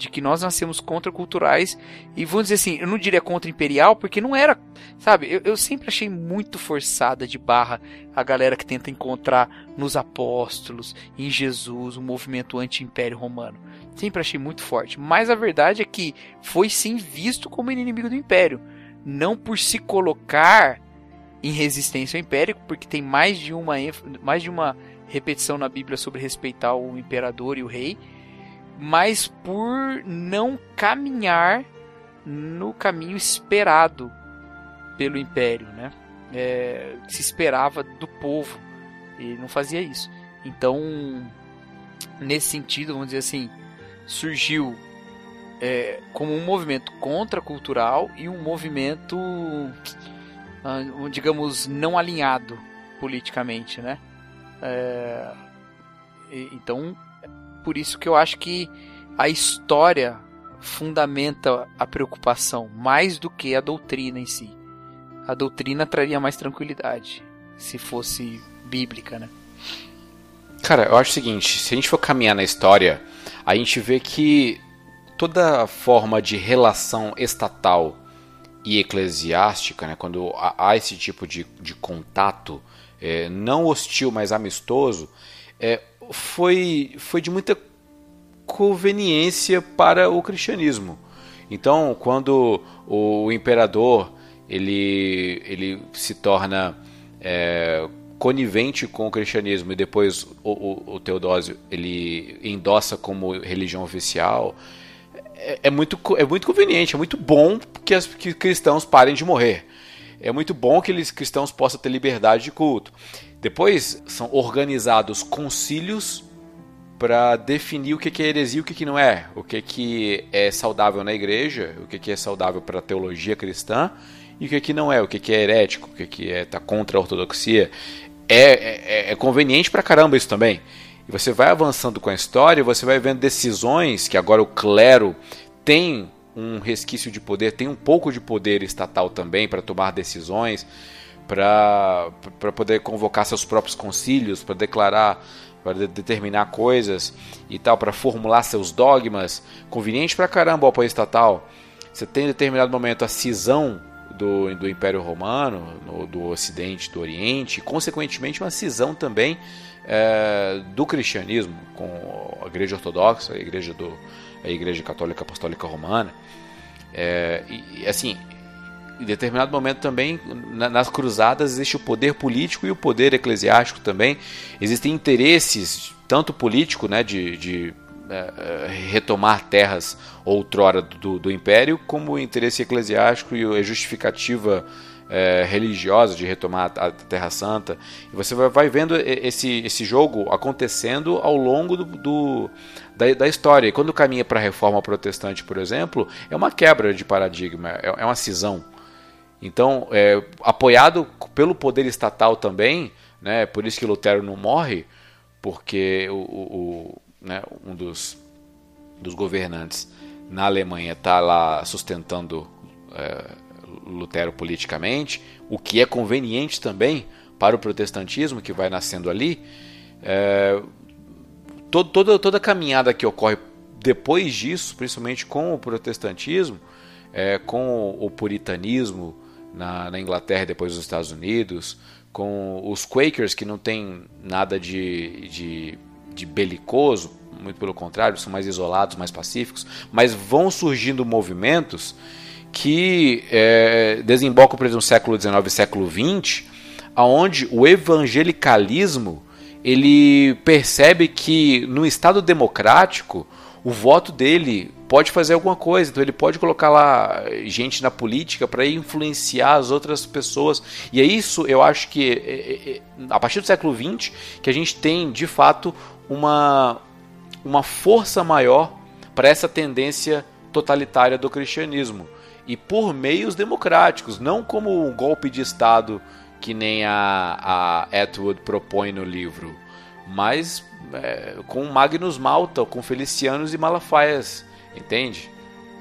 de que nós nascemos contraculturais e vamos dizer assim, eu não diria contra-imperial porque não era, sabe? Eu, eu, sempre achei muito forçada de barra a galera que tenta encontrar nos apóstolos, em Jesus, um movimento anti-império romano. Sempre achei muito forte. Mas a verdade é que foi sim visto como inimigo do império, não por se colocar em resistência ao império, porque tem mais de uma mais de uma repetição na Bíblia sobre respeitar o imperador e o rei, mas por não caminhar no caminho esperado pelo império, né? É, se esperava do povo e não fazia isso. Então, nesse sentido, vamos dizer assim, surgiu é, como um movimento contracultural e um movimento ah, digamos, não alinhado politicamente, né? É, então, por isso que eu acho que a história fundamenta a preocupação mais do que a doutrina em si. A doutrina traria mais tranquilidade se fosse bíblica, né? Cara, eu acho o seguinte, se a gente for caminhar na história, a gente vê que toda forma de relação estatal e eclesiástica, né, quando há esse tipo de, de contato, é, não hostil, mas amistoso, é, foi, foi de muita conveniência para o cristianismo. Então, quando o imperador ele, ele se torna é, conivente com o cristianismo e depois o, o, o Teodósio ele endossa como religião oficial, é, é, muito, é muito conveniente, é muito bom que, as, que cristãos parem de morrer. É muito bom que eles cristãos possam ter liberdade de culto. Depois são organizados concílios para definir o que é heresia e o que não é, o que é saudável na igreja, o que é saudável para a teologia cristã e o que não é, o que é herético, o que é tá contra a ortodoxia. É, é, é conveniente para caramba isso também. E você vai avançando com a história, você vai vendo decisões que agora o clero tem um resquício de poder, tem um pouco de poder estatal também para tomar decisões, para poder convocar seus próprios concílios, para declarar, para de, determinar coisas e tal, para formular seus dogmas. Conveniente para caramba o apoio estatal. Você tem em determinado momento a cisão do, do Império Romano, no, do Ocidente, do Oriente, e consequentemente uma cisão também é, do cristianismo com a Igreja Ortodoxa, a Igreja, do, a igreja Católica Apostólica Romana. É, e, assim, em determinado momento também, nas cruzadas, existe o poder político e o poder eclesiástico também. Existem interesses, tanto político, né, de, de é, é, retomar terras outrora do, do império, como o interesse eclesiástico e a justificativa é, religiosa de retomar a Terra Santa. E você vai, vendo esse, esse jogo acontecendo ao longo do, do da, da, história. E quando caminha para a reforma protestante, por exemplo, é uma quebra de paradigma, é, é uma cisão. Então, é, apoiado pelo poder estatal também, né, por isso que Lutero não morre, porque o, o, né, um dos, dos governantes na Alemanha está lá sustentando é, Lutero politicamente, o que é conveniente também para o protestantismo que vai nascendo ali. É, todo, toda, toda a caminhada que ocorre depois disso, principalmente com o protestantismo, é, com o puritanismo na, na Inglaterra e depois nos Estados Unidos, com os Quakers que não tem nada de, de de belicoso, muito pelo contrário, são mais isolados, mais pacíficos, mas vão surgindo movimentos que é, desembocam, por exemplo, no século XIX e século XX, aonde o evangelicalismo ele percebe que no Estado democrático o voto dele pode fazer alguma coisa, então ele pode colocar lá gente na política para influenciar as outras pessoas. E é isso, eu acho que é, é, é, a partir do século XX que a gente tem de fato uma, uma força maior para essa tendência totalitária do cristianismo. E por meios democráticos, não como um golpe de Estado que nem a, a Atwood propõe no livro, mas é, com Magnus Malta, com Felicianos e Malafaias, entende?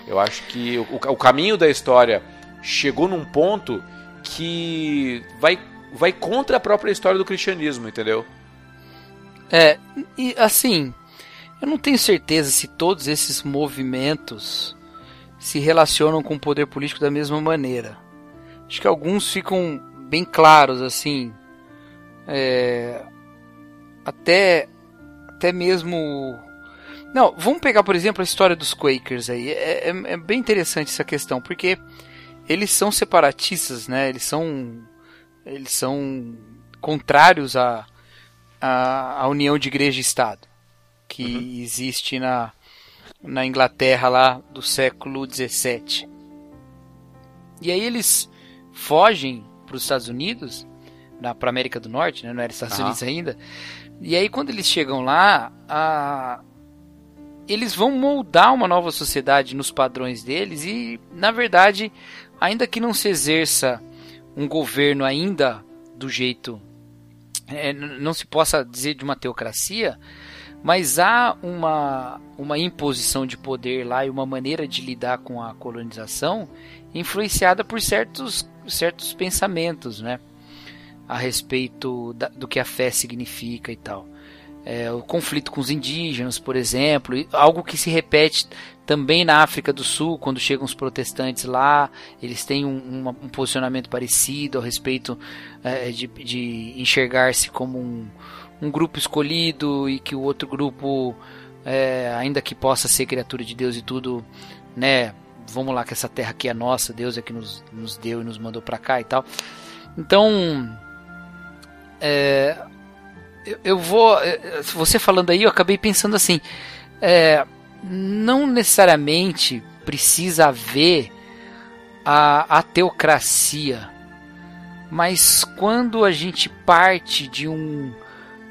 Eu acho que o, o caminho da história chegou num ponto que vai, vai contra a própria história do cristianismo, entendeu? É, e assim, eu não tenho certeza se todos esses movimentos se relacionam com o poder político da mesma maneira. Acho que alguns ficam bem claros, assim. É, até, até mesmo. Não, vamos pegar, por exemplo, a história dos Quakers aí. É, é, é bem interessante essa questão, porque eles são separatistas, né? Eles são. Eles são contrários a a, a união de igreja e Estado que uhum. existe na, na Inglaterra lá do século XVII. E aí eles fogem para os Estados Unidos, para a América do Norte, né? não era Estados. Unidos ainda. E aí quando eles chegam lá, a, eles vão moldar uma nova sociedade nos padrões deles e, na verdade, ainda que não se exerça um governo ainda do jeito é, não se possa dizer de uma teocracia, mas há uma, uma imposição de poder lá e uma maneira de lidar com a colonização influenciada por certos, certos pensamentos, né? A respeito da, do que a fé significa e tal. É, o conflito com os indígenas, por exemplo, algo que se repete também na África do Sul, quando chegam os protestantes lá, eles têm um, um, um posicionamento parecido a respeito é, de, de enxergar-se como um, um, grupo escolhido e que o outro grupo, é, ainda que possa ser criatura de Deus e tudo, né? Vamos lá, que essa terra aqui é nossa, Deus é que nos, nos deu e nos mandou para cá e tal. Então, é, eu, eu, vou. É, você falando aí, eu acabei pensando assim. É, não necessariamente precisa haver a, a teocracia, mas quando a gente parte de um,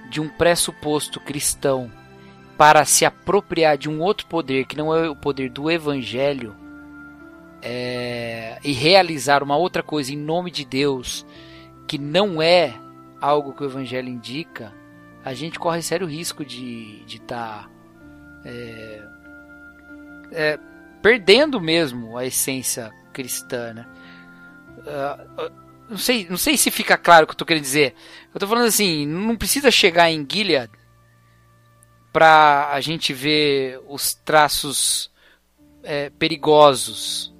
de um pressuposto cristão para se apropriar de um outro poder que não é o poder do evangelho é, e realizar uma outra coisa em nome de Deus que não é algo que o evangelho indica, a gente corre sério risco de estar tá, é, é, perdendo mesmo a essência cristã, né? Uh, não sei, não sei se fica claro o que eu tô querendo dizer. Eu tô falando assim, não precisa chegar em Gilead para a gente ver os traços é, perigosos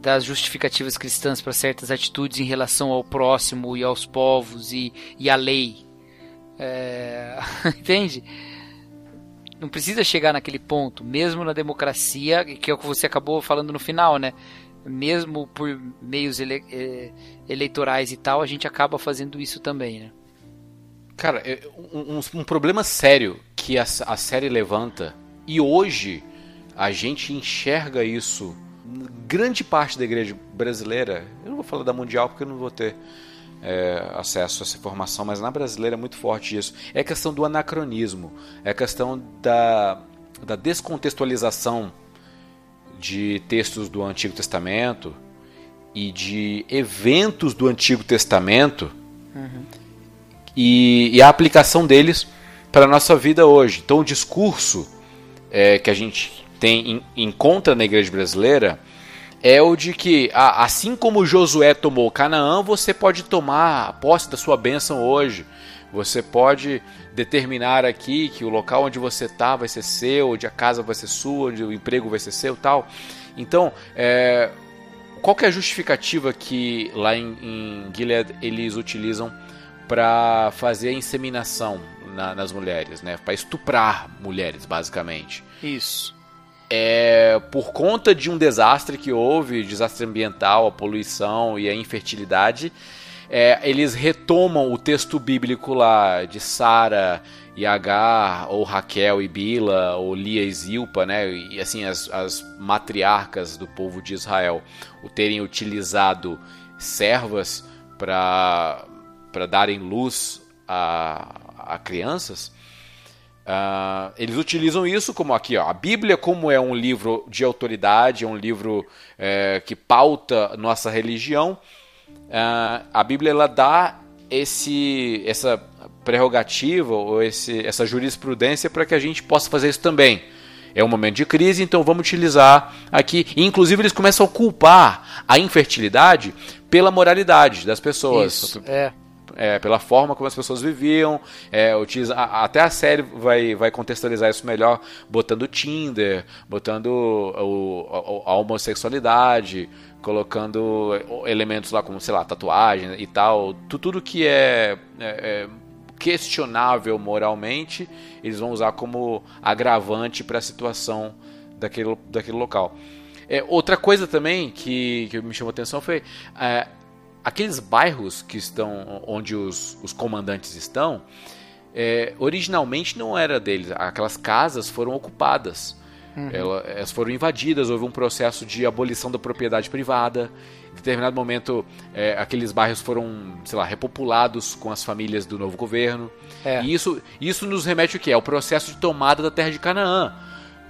das justificativas cristãs para certas atitudes em relação ao próximo e aos povos e, e à lei. É, entende? Não precisa chegar naquele ponto, mesmo na democracia, que é o que você acabou falando no final, né? Mesmo por meios ele, é, eleitorais e tal, a gente acaba fazendo isso também, né? Cara, é, um, um, problema sério que a, a série levanta, e hoje a gente enxerga isso grande parte da igreja brasileira, eu não vou falar da mundial porque eu não vou ter é, acesso a essa informação, mas na brasileira é muito forte isso. É a questão do anacronismo, é a questão da, da descontextualização de textos do Antigo Testamento e de eventos do Antigo Testamento uhum. e, e, a aplicação deles para a nossa vida hoje. Então, o discurso é, que a gente tem encontra na igreja brasileira é o de que, assim como Josué tomou Canaã, você pode tomar posse da sua bênção hoje. Você pode determinar aqui que o local onde você está vai ser seu, onde a casa vai ser sua, onde o emprego vai ser seu tal. Então, é, qual é a justificativa que lá em, em Gilead eles utilizam para fazer a inseminação na, nas mulheres, né? Para estuprar mulheres, basicamente. Isso é, por conta de um desastre que houve, desastre ambiental, a poluição e a infertilidade, é, eles retomam o texto bíblico lá de Sara e Agar, ou Raquel e Bila, ou Lia e Zilpa, né? E assim, as, as matriarcas do povo de Israel, o terem utilizado servas para darem luz a, a crianças. Uh, eles utilizam isso como aqui, ó, a Bíblia, como é um livro de autoridade, é um livro é, que pauta nossa religião, a Bíblia ela dá esse, essa prerrogativa ou esse, essa jurisprudência para que a gente possa fazer isso também. É um momento de crise, então vamos utilizar aqui. E, inclusive, eles começam a culpar a infertilidade pela moralidade das pessoas. Isso, é é, pela forma como as pessoas viviam. É, utiliza, até a série vai, vai contextualizar isso melhor, botando Tinder, botando o, a, a homossexualidade, colocando elementos lá como, sei lá, tatuagem e tal. Tudo que é, é, é questionável moralmente, eles vão usar como agravante para a situação daquele, daquele local. É, outra coisa também que, que me chamou atenção foi é, aqueles bairros que estão onde os, os comandantes estão, é, originalmente não era deles. Aquelas casas foram ocupadas. Uhum. Elas foram invadidas, houve um processo de abolição da propriedade privada. Em determinado momento, é, aqueles bairros foram, sei lá, repopulados com as famílias do novo governo. É. E isso, isso nos remete o quê? Ao processo de tomada da terra de Canaã.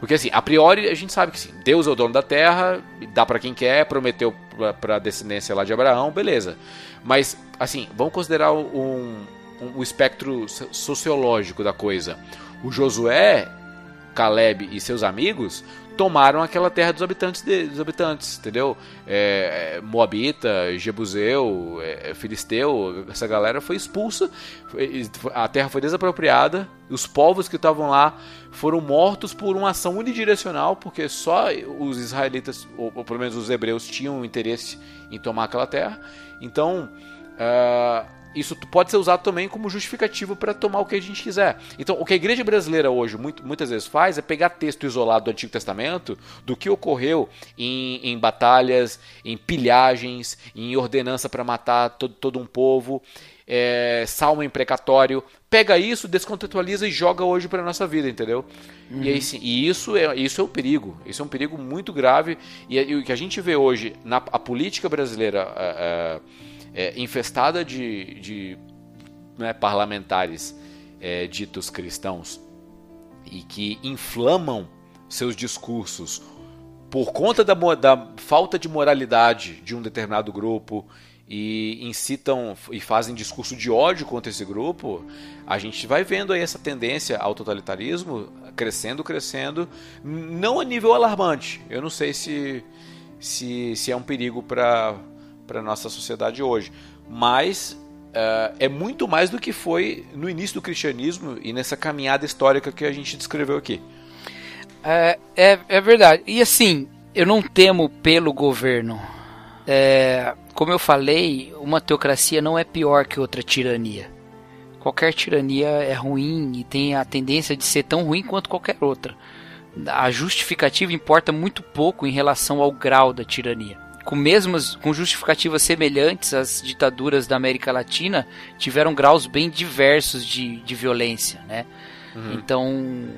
Porque assim, a priori a gente sabe que sim, Deus é o dono da terra, dá para quem quer, prometeu para a descendência lá de Abraão, beleza. Mas assim, vamos considerar um, um, um espectro sociológico da coisa. O Josué, Caleb e seus amigos tomaram aquela terra dos habitantes, de, dos habitantes entendeu? É, é Moabita, Jebuseu, é, Filisteu, essa galera foi expulsa, a terra foi desapropriada, os povos que estavam lá foram mortos por uma ação unidirecional, porque só os israelitas, ou, ou pelo menos os hebreus, tinham interesse em tomar aquela terra. Então, uh, isso pode ser usado também como justificativo para tomar o que a gente quiser. Então, o que a igreja brasileira hoje muito, muitas vezes faz é pegar texto isolado do Antigo Testamento, do que ocorreu em, em batalhas, em pilhagens, em ordenança para matar todo, todo um povo, é, salmo imprecatório. Pega isso, descontextualiza e joga hoje para nossa vida, entendeu? Uhum. E, aí, sim, e isso é isso é um perigo. Isso é um perigo muito grave. E, e o que a gente vê hoje na a política brasileira. É, é, é, infestada de, de né, parlamentares é, ditos cristãos e que inflamam seus discursos por conta da, da falta de moralidade de um determinado grupo e incitam e fazem discurso de ódio contra esse grupo, a gente vai vendo aí essa tendência ao totalitarismo crescendo, crescendo, não a nível alarmante. Eu não sei se, se, se é um perigo para a nossa sociedade hoje, mas uh, é muito mais do que foi no início do cristianismo e nessa caminhada histórica que a gente descreveu aqui. É, é, é verdade. E assim, eu não temo pelo governo. É, como eu falei, uma teocracia não é pior que outra tirania. Qualquer tirania é ruim e tem a tendência de ser tão ruim quanto qualquer outra. A justificativa importa muito pouco em relação ao grau da tirania. Com mesmas, com justificativas semelhantes, as ditaduras da América Latina tiveram graus bem diversos de, de violência, né? Uhum. Então,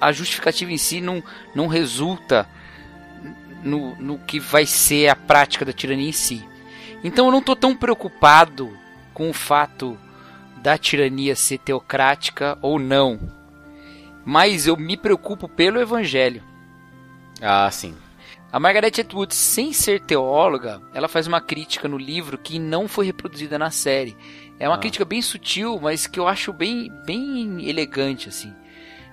a justificativa em si não, não resulta no, no que vai ser a prática da tirania em si. Então eu não estou tão preocupado com o fato da tirania ser teocrática ou não. Mas eu me preocupo pelo evangelho. Ah, sim. A Margaret Atwood, sem ser teóloga, ela faz uma crítica no livro que não foi reproduzida na série. É uma ah. crítica bem sutil, mas que eu acho bem, bem elegante, assim.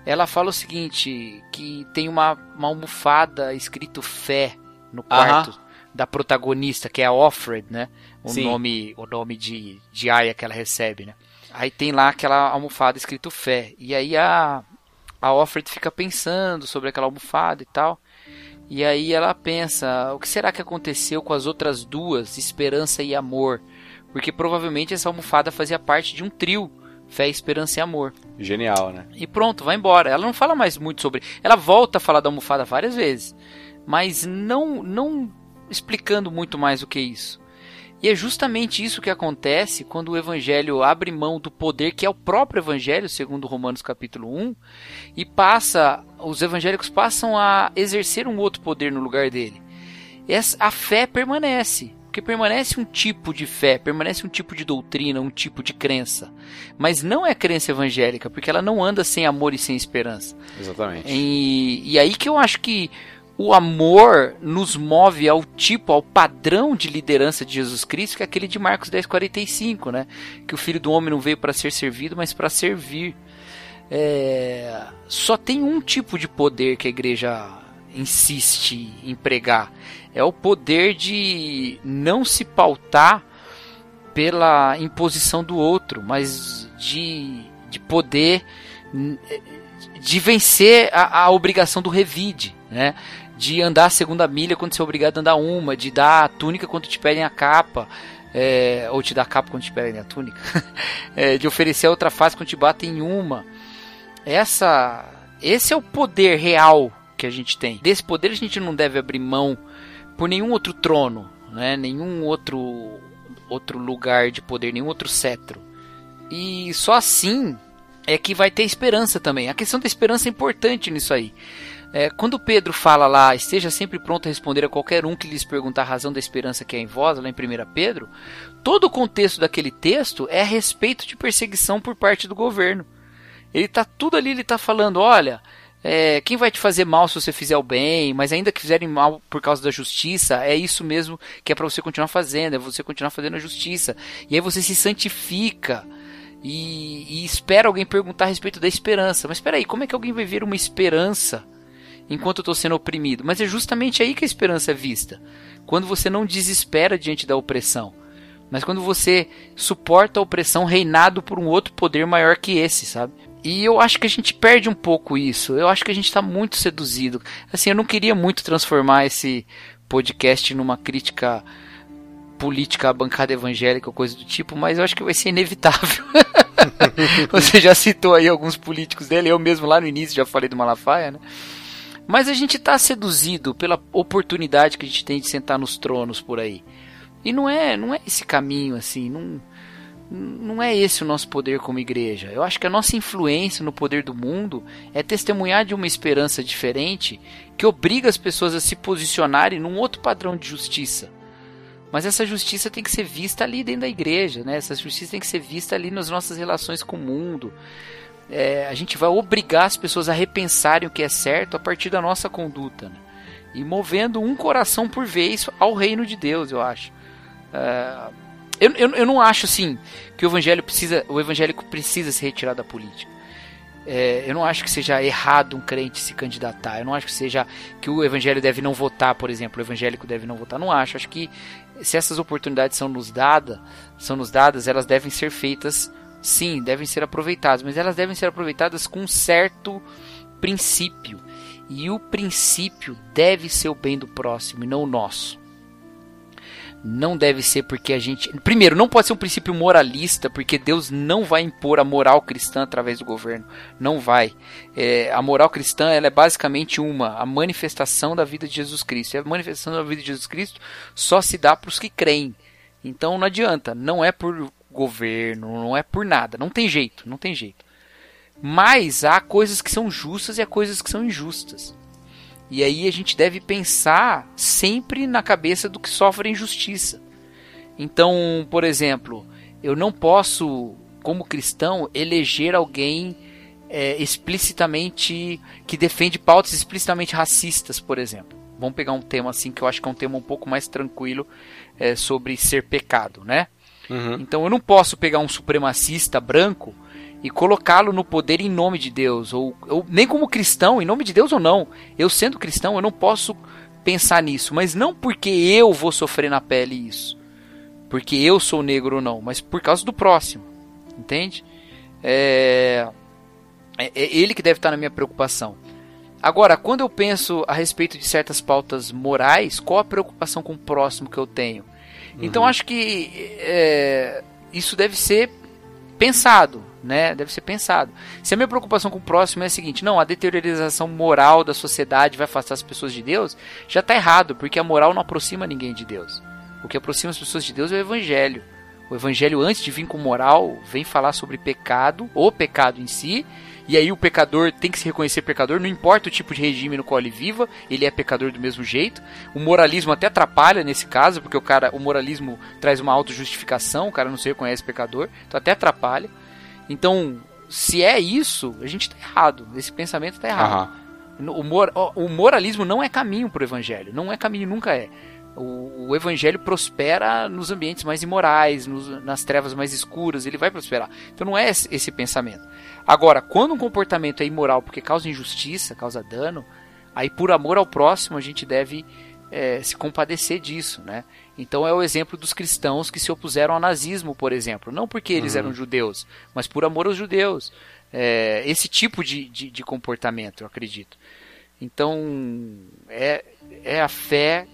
Ela fala o seguinte, que tem uma, uma almofada escrito fé no quarto da protagonista, que é a Offred, né? O Sim. nome, o nome de, de Aya que ela recebe, né? Aí tem lá aquela almofada escrito fé. E aí a, a Offred fica pensando sobre aquela almofada e tal. E aí ela pensa, o que será que aconteceu com as outras duas, esperança e amor? Porque provavelmente essa almofada fazia parte de um trio Fé, Esperança e Amor. Genial, né? E pronto, vai embora. Ela não fala mais muito sobre. Ela volta a falar da almofada várias vezes, mas não, não explicando muito mais do que isso. E é justamente isso que acontece quando o evangelho abre mão do poder que é o próprio evangelho, segundo Romanos capítulo 1, e passa, os evangélicos passam a exercer um outro poder no lugar dele. Essa, a fé permanece. Porque permanece um tipo de fé, permanece um tipo de doutrina, um tipo de crença. Mas não é crença evangélica, porque ela não anda sem amor e sem esperança. Exatamente. E, e aí que eu acho que o amor nos move ao tipo, ao padrão de liderança de Jesus Cristo, que é aquele de Marcos 10,45, né? Que o filho do homem não veio para ser servido, mas para servir. É... Só tem um tipo de poder que a igreja insiste em pregar é o poder de não se pautar pela imposição do outro, mas de, de poder de vencer a, a obrigação do revide, né? De andar a segunda milha quando você é obrigado a andar uma, de dar a túnica quando te pedem a capa, é, ou te dar a capa quando te pedem a túnica, é, de oferecer a outra face quando te batem em uma. Essa, esse é o poder real que a gente tem. Desse poder a gente não deve abrir mão por nenhum outro trono, né? nenhum outro, outro lugar de poder, nenhum outro cetro. E só assim é que vai ter esperança também. A questão da esperança é importante nisso aí. É, quando Pedro fala lá, esteja sempre pronto a responder a qualquer um que lhes perguntar a razão da esperança que é em vós, lá em 1 Pedro, todo o contexto daquele texto é a respeito de perseguição por parte do governo. Ele está tudo ali, ele está falando, olha, é, quem vai te fazer mal se você fizer o bem, mas ainda que fizerem mal por causa da justiça, é isso mesmo que é para você continuar fazendo, é você continuar fazendo a justiça. E aí você se santifica e, e espera alguém perguntar a respeito da esperança. Mas espera aí, como é que alguém vai ver uma esperança enquanto eu estou sendo oprimido? Mas é justamente aí que a esperança é vista. Quando você não desespera diante da opressão, mas quando você suporta a opressão reinado por um outro poder maior que esse, sabe? E eu acho que a gente perde um pouco isso. Eu acho que a gente está muito seduzido. Assim, eu não queria muito transformar esse podcast numa crítica política à bancada evangélica ou coisa do tipo, mas eu acho que vai ser inevitável. Você já citou aí alguns políticos dele, eu mesmo lá no início já falei do Malafaia, né? Mas a gente está seduzido pela oportunidade que a gente tem de sentar nos tronos por aí. E não é, não é esse caminho assim, não não é esse o nosso poder como igreja. Eu acho que a nossa influência no poder do mundo é testemunhar de uma esperança diferente que obriga as pessoas a se posicionarem num outro padrão de justiça. Mas essa justiça tem que ser vista ali dentro da igreja, né? Essa justiça tem que ser vista ali nas nossas relações com o mundo. É, a gente vai obrigar as pessoas a repensarem o que é certo a partir da nossa conduta. Né? E movendo um coração por vez ao reino de Deus, eu acho. Uh, eu, eu, eu não acho assim que o evangelho precisa, o evangélico precisa se retirar da política. É, eu não acho que seja errado um crente se candidatar. Eu não acho que seja que o evangelho deve não votar, por exemplo, o evangélico deve não votar. Não acho. Acho que se essas oportunidades são nos dadas, são nos dadas, elas devem ser feitas, sim, devem ser aproveitadas, mas elas devem ser aproveitadas com um certo princípio. E o princípio deve ser o bem do próximo e não o nosso não deve ser porque a gente. Primeiro, não pode ser um princípio moralista, porque Deus não vai impor a moral cristã através do governo. Não vai. É, a moral cristã ela é basicamente uma, a manifestação da vida de Jesus Cristo. E a manifestação da vida de Jesus Cristo só se dá para os que creem. Então não adianta. Não é por governo, não é por nada. Não tem jeito, não tem jeito. Mas há coisas que são justas e há coisas que são injustas. E aí a gente deve pensar sempre na cabeça do que sofre injustiça. Então, por exemplo, eu não posso, como cristão, eleger alguém é, explicitamente que defende pautas explicitamente racistas, por exemplo. Vamos pegar um tema assim que eu acho que é um tema um pouco mais tranquilo é, sobre ser pecado, né? Uhum. Então eu não posso pegar um supremacista branco e colocá-lo no poder em nome de Deus, ou, ou, nem como cristão, em nome de Deus ou não. Eu sendo cristão, eu não posso pensar nisso, mas não porque eu vou sofrer na pele isso, porque eu sou negro ou não, mas por causa do próximo, entende? É, é, é ele que deve estar na minha preocupação. Agora, quando eu penso a respeito de certas pautas morais, qual a preocupação com o próximo que eu tenho? Então, acho que é, isso deve ser pensado né? Deve ser pensado. Se a minha preocupação com o próximo é a seguinte, não, a deteriorização moral da sociedade vai afastar as pessoas de Deus, já está errado, porque a moral não aproxima ninguém de Deus. O que aproxima as pessoas de Deus é o evangelho. O evangelho, antes de vir com moral, vem falar sobre pecado, o pecado em si, e aí o pecador tem que se reconhecer pecador, não importa o tipo de regime no qual ele viva, ele é pecador do mesmo jeito. O moralismo até atrapalha nesse caso, porque o cara, o moralismo traz uma autojustificação, o cara não se reconhece pecador, então até atrapalha. Então, se é isso, a gente está errado. Esse pensamento está errado. Uhum. O, mor o moralismo não é caminho para o evangelho. Não é caminho, nunca é. O, o, evangelho prospera nos ambientes mais imorais, nos, nas trevas mais escuras, ele vai prosperar. Então não é esse, esse, pensamento. Agora, quando um comportamento é imoral porque causa injustiça, causa dano, aí por amor ao próximo a gente deve é, se compadecer disso, né? Então é o exemplo dos cristãos que se opuseram ao nazismo, por exemplo. Não porque eles uhum. eram judeus, mas por amor aos judeus. É, esse tipo de, de, de, comportamento, eu acredito. Então é, é a fé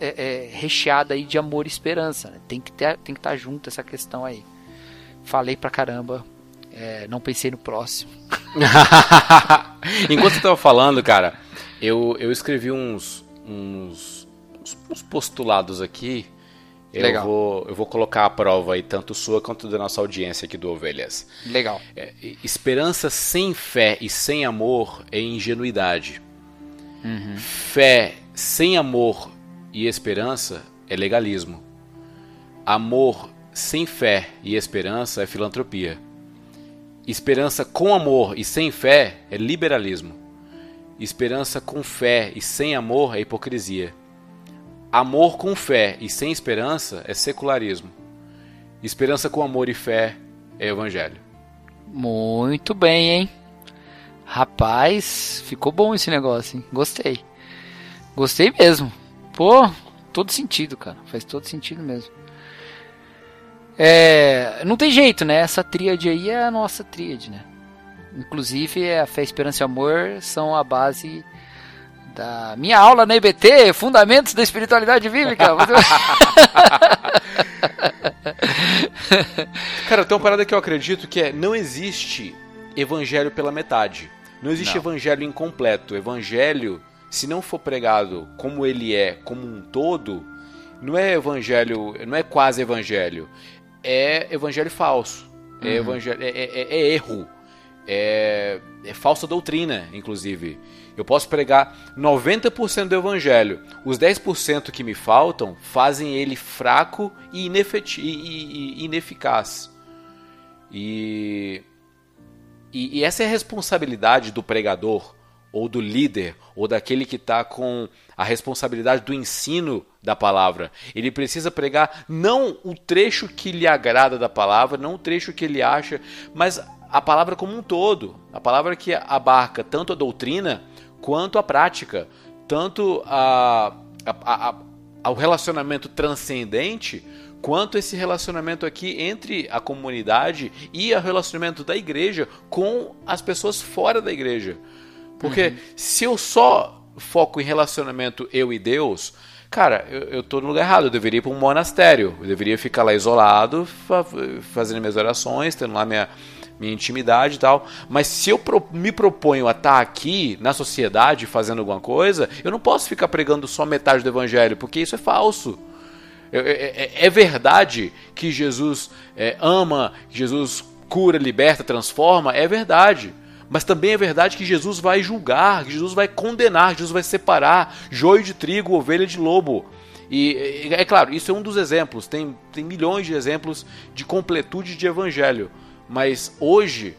é, é recheada aí de amor e esperança. Né? Tem que ter, tem que estar junto essa questão aí. Falei pra caramba. É, não pensei no próximo. Enquanto você estava falando, cara, eu, eu escrevi uns, uns, uns postulados aqui. Eu Legal. vou, eu vou colocar a prova aí, tanto sua quanto da nossa audiência aqui do Ovelhas. Legal. É, esperança sem fé e sem amor é ingenuidade. Uhum. Fé sem amor e esperança é legalismo. Amor sem fé e esperança é filantropia. Esperança com amor e sem fé é liberalismo. Esperança com fé e sem amor é hipocrisia. Amor com fé e sem esperança é secularismo. Esperança com amor e fé é evangelho. Muito bem, hein? Rapaz, ficou bom esse negócio, hein? Gostei. Gostei mesmo. Pô, todo sentido, cara. Faz todo sentido mesmo. É, não tem jeito, né? Essa tríade aí é a nossa tríade, né? Inclusive, a fé, esperança e amor são a base da minha aula na EBT, Fundamentos da Espiritualidade Bíblica. Cara, tem uma parada que eu acredito que é: não existe evangelho pela metade. Não existe não. evangelho incompleto. Evangelho, se não for pregado como ele é, como um todo, não é evangelho, não é quase evangelho. É evangelho falso. É, uhum. evangelho, é, é, é erro é, é falsa doutrina, inclusive. Eu posso pregar 90% do evangelho. Os 10% que me faltam fazem ele fraco e, e, e ineficaz. E, e, essa é a responsabilidade do pregador ou do líder, ou daquele que está com a responsabilidade do ensino da palavra. Ele precisa pregar não o trecho que lhe agrada da palavra, não o trecho que ele acha, mas a palavra como um todo. A palavra que abarca tanto a doutrina quanto a prática, tanto a, a, a, ao relacionamento transcendente quanto esse relacionamento aqui entre a comunidade e o relacionamento da igreja com as pessoas fora da igreja. Porque uhum. se eu só foco em relacionamento eu e Deus, cara, eu, eu tô no lugar errado. Eu deveria ir para um monastério. Eu deveria ficar lá isolado, fa fazendo minhas orações, tendo lá minha, minha intimidade e tal. Mas se eu pro, me proponho a estar tá aqui na sociedade fazendo alguma coisa, eu não posso ficar pregando só metade do evangelho, porque isso é falso. É, é, é, é verdade que Jesus é, ama, que Jesus cura, liberta, transforma, é verdade. Mas também é verdade que Jesus vai julgar, que Jesus vai condenar, que Jesus vai separar joio de trigo, ovelha de lobo. E é claro, isso é um dos exemplos, tem, tem milhões de exemplos de completude de evangelho. Mas hoje,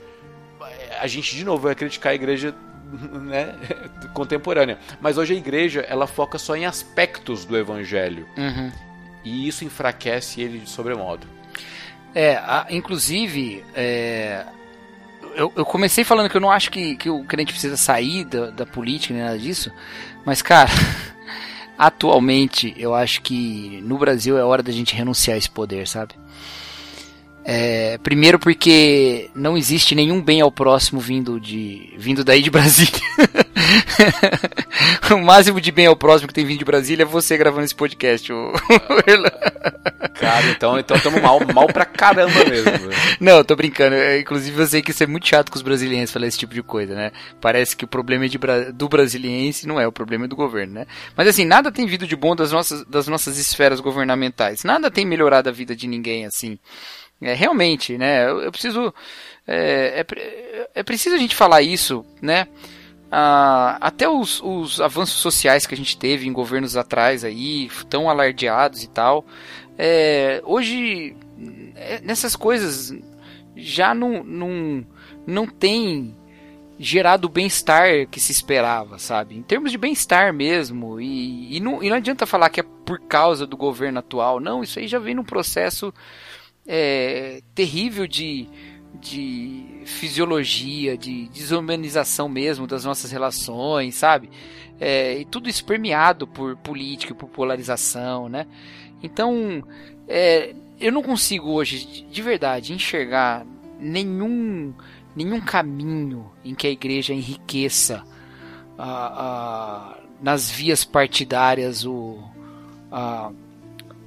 a gente de novo vai criticar a igreja né, contemporânea. Mas hoje a igreja ela foca só em aspectos do evangelho. Uhum. E isso enfraquece ele de sobremodo. É, a, inclusive, é, eu, eu, comecei falando que eu não acho que, que o crente precisa sair da, da política nem nada disso, mas cara, atualmente eu acho que no Brasil é hora da gente renunciar a esse poder, sabe? É, primeiro porque não existe nenhum bem ao próximo vindo de vindo daí de Brasília. o máximo de bem ao próximo que tem vindo de Brasília é você gravando esse podcast, o... Cara, então então estamos mal, mal pra caramba mesmo. Não, eu tô brincando. É, inclusive eu sei que isso é muito chato com os brasileiros falar esse tipo de coisa, né? Parece que o problema é de, do brasiliense não é, o problema é do governo, né? Mas assim, nada tem vindo de bom das nossas, das nossas esferas governamentais. Nada tem melhorado a vida de ninguém assim. É, realmente, né? Eu, eu preciso. É, é, é, preciso a gente falar isso, né? Ah, até os, os, avanços sociais que a gente teve em governos atrás aí, tão alardeados e tal. É, hoje, é, nessas coisas já não, não, não tem gerado o bem-estar que se esperava, sabe? Em termos de bem-estar mesmo. E, e, não, e não adianta falar que é por causa do governo atual. Não, isso aí já vem num processo é, terrível de, de fisiologia, de desumanização mesmo das nossas relações, sabe? É, e tudo isso permeado por política, por polarização, né? Então, é, eu não consigo hoje, de verdade, enxergar nenhum, nenhum caminho em que a igreja enriqueça a, a, nas vias partidárias o, a,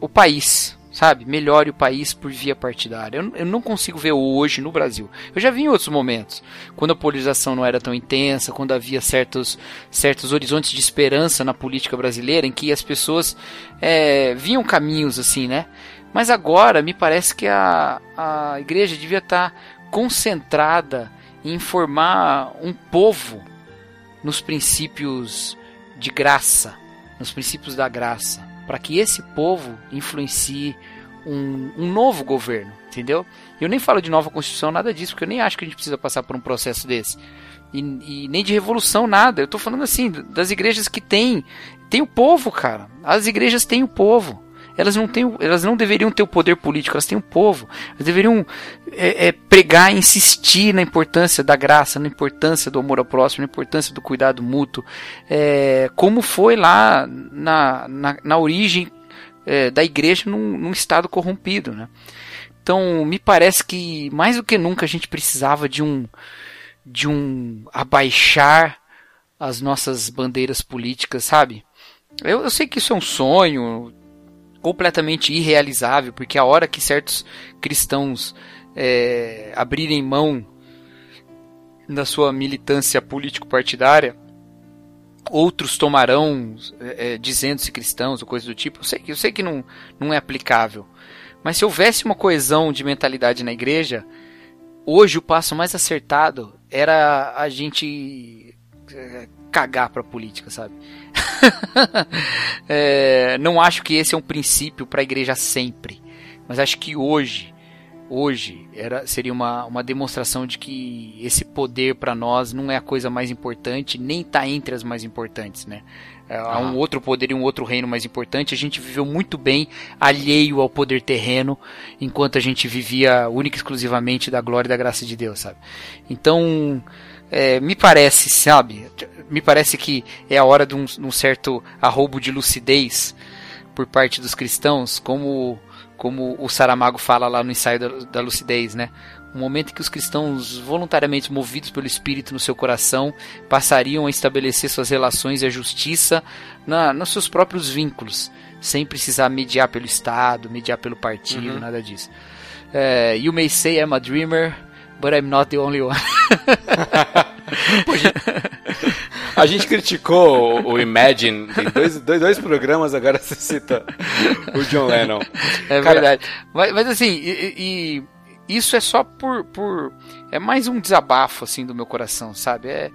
o país, sabe? Melhore o país por via partidária. Eu, eu, não consigo ver hoje no Brasil. Eu já vi em outros momentos, quando a polarização não era tão intensa, quando havia certos, certos horizontes de esperança na política brasileira, em que as pessoas é, viam caminhos assim, né? Mas agora me parece que a, a igreja devia estar concentrada em formar um povo nos princípios de graça, nos princípios da graça para que esse povo influencie um, um, novo governo, entendeu? Eu nem falo de nova constituição, nada disso, porque eu nem acho que a gente precisa passar por um processo desse. E, e nem de revolução, nada. Eu estou falando assim, das igrejas que tem. Tem o povo, cara. As igrejas têm o povo elas não, têm, elas não deveriam ter o poder político, elas têm o povo. Elas deveriam é, é, pregar, insistir na importância da graça, na importância do amor ao próximo, na importância do cuidado mútuo, é, como foi lá na, na, na origem é, da igreja num, num estado corrompido. Né? Então, me parece que mais do que nunca a gente precisava de um, de um abaixar as nossas bandeiras políticas, sabe? Eu, eu sei que isso é um sonho, completamente irrealizável, porque a hora que certos cristãos é, abrirem mão da sua militância político-partidária, outros tomarão é, é, dizendo-se cristãos ou coisa do tipo. Eu sei, eu sei que não, não é aplicável. Mas se houvesse uma coesão de mentalidade na igreja, hoje o passo mais acertado era a gente é, cagar pra política, sabe? é, não acho que esse é um princípio para a igreja sempre, mas acho que hoje hoje era, seria uma, uma demonstração de que esse poder para nós não é a coisa mais importante, nem está entre as mais importantes, né? É, há um outro poder e um outro reino mais importante. A gente viveu muito bem alheio ao poder terreno, enquanto a gente vivia única e exclusivamente da glória e da graça de Deus, sabe? Então, é, me parece, sabe? Me parece que é a hora de um, um certo arrobo de lucidez por parte dos cristãos, como como o Saramago fala lá no ensaio da, da lucidez, né? Um momento em que os cristãos, voluntariamente movidos pelo Espírito no seu coração, passariam a estabelecer suas relações e a justiça na, nos seus próprios vínculos, sem precisar mediar pelo Estado, mediar pelo partido, uhum. nada disso. É, you may say I'm a dreamer, but I'm not the only one. A gente criticou o Imagine, tem dois, dois, dois programas, agora você cita o John Lennon. É Cara, verdade. Mas, mas assim, e, e, isso é só por, por. É mais um desabafo, assim, do meu coração, sabe? É.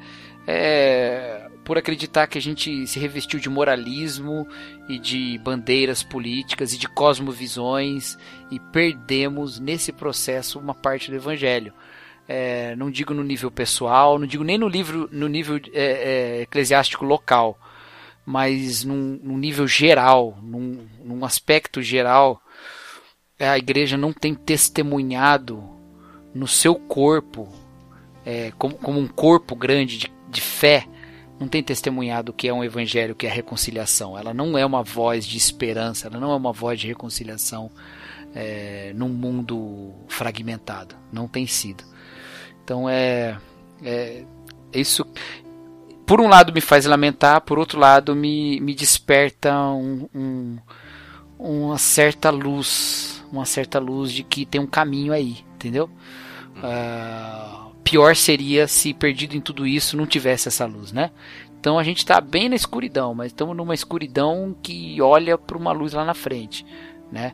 é por acreditar que a gente se revestiu de moralismo e de bandeiras políticas e de cosmovisões e perdemos nesse processo uma parte do evangelho. É, não digo no nível pessoal, não digo nem no, livro, no nível é, é, eclesiástico local, mas num, num nível geral, num, num, aspecto geral, a igreja não tem testemunhado no seu corpo, é, como, como, um corpo grande de, de fé, não tem testemunhado o que é um evangelho, que é reconciliação. Ela não é uma voz de esperança, ela não é uma voz de reconciliação é, num mundo fragmentado. Não tem sido. Então é, é isso. Por um lado me faz lamentar, por outro lado me, me desperta um, um, uma certa luz, uma certa luz de que tem um caminho aí, entendeu? Uh, pior seria se perdido em tudo isso não tivesse essa luz, né? Então a gente está bem na escuridão, mas estamos numa escuridão que olha para uma luz lá na frente, né?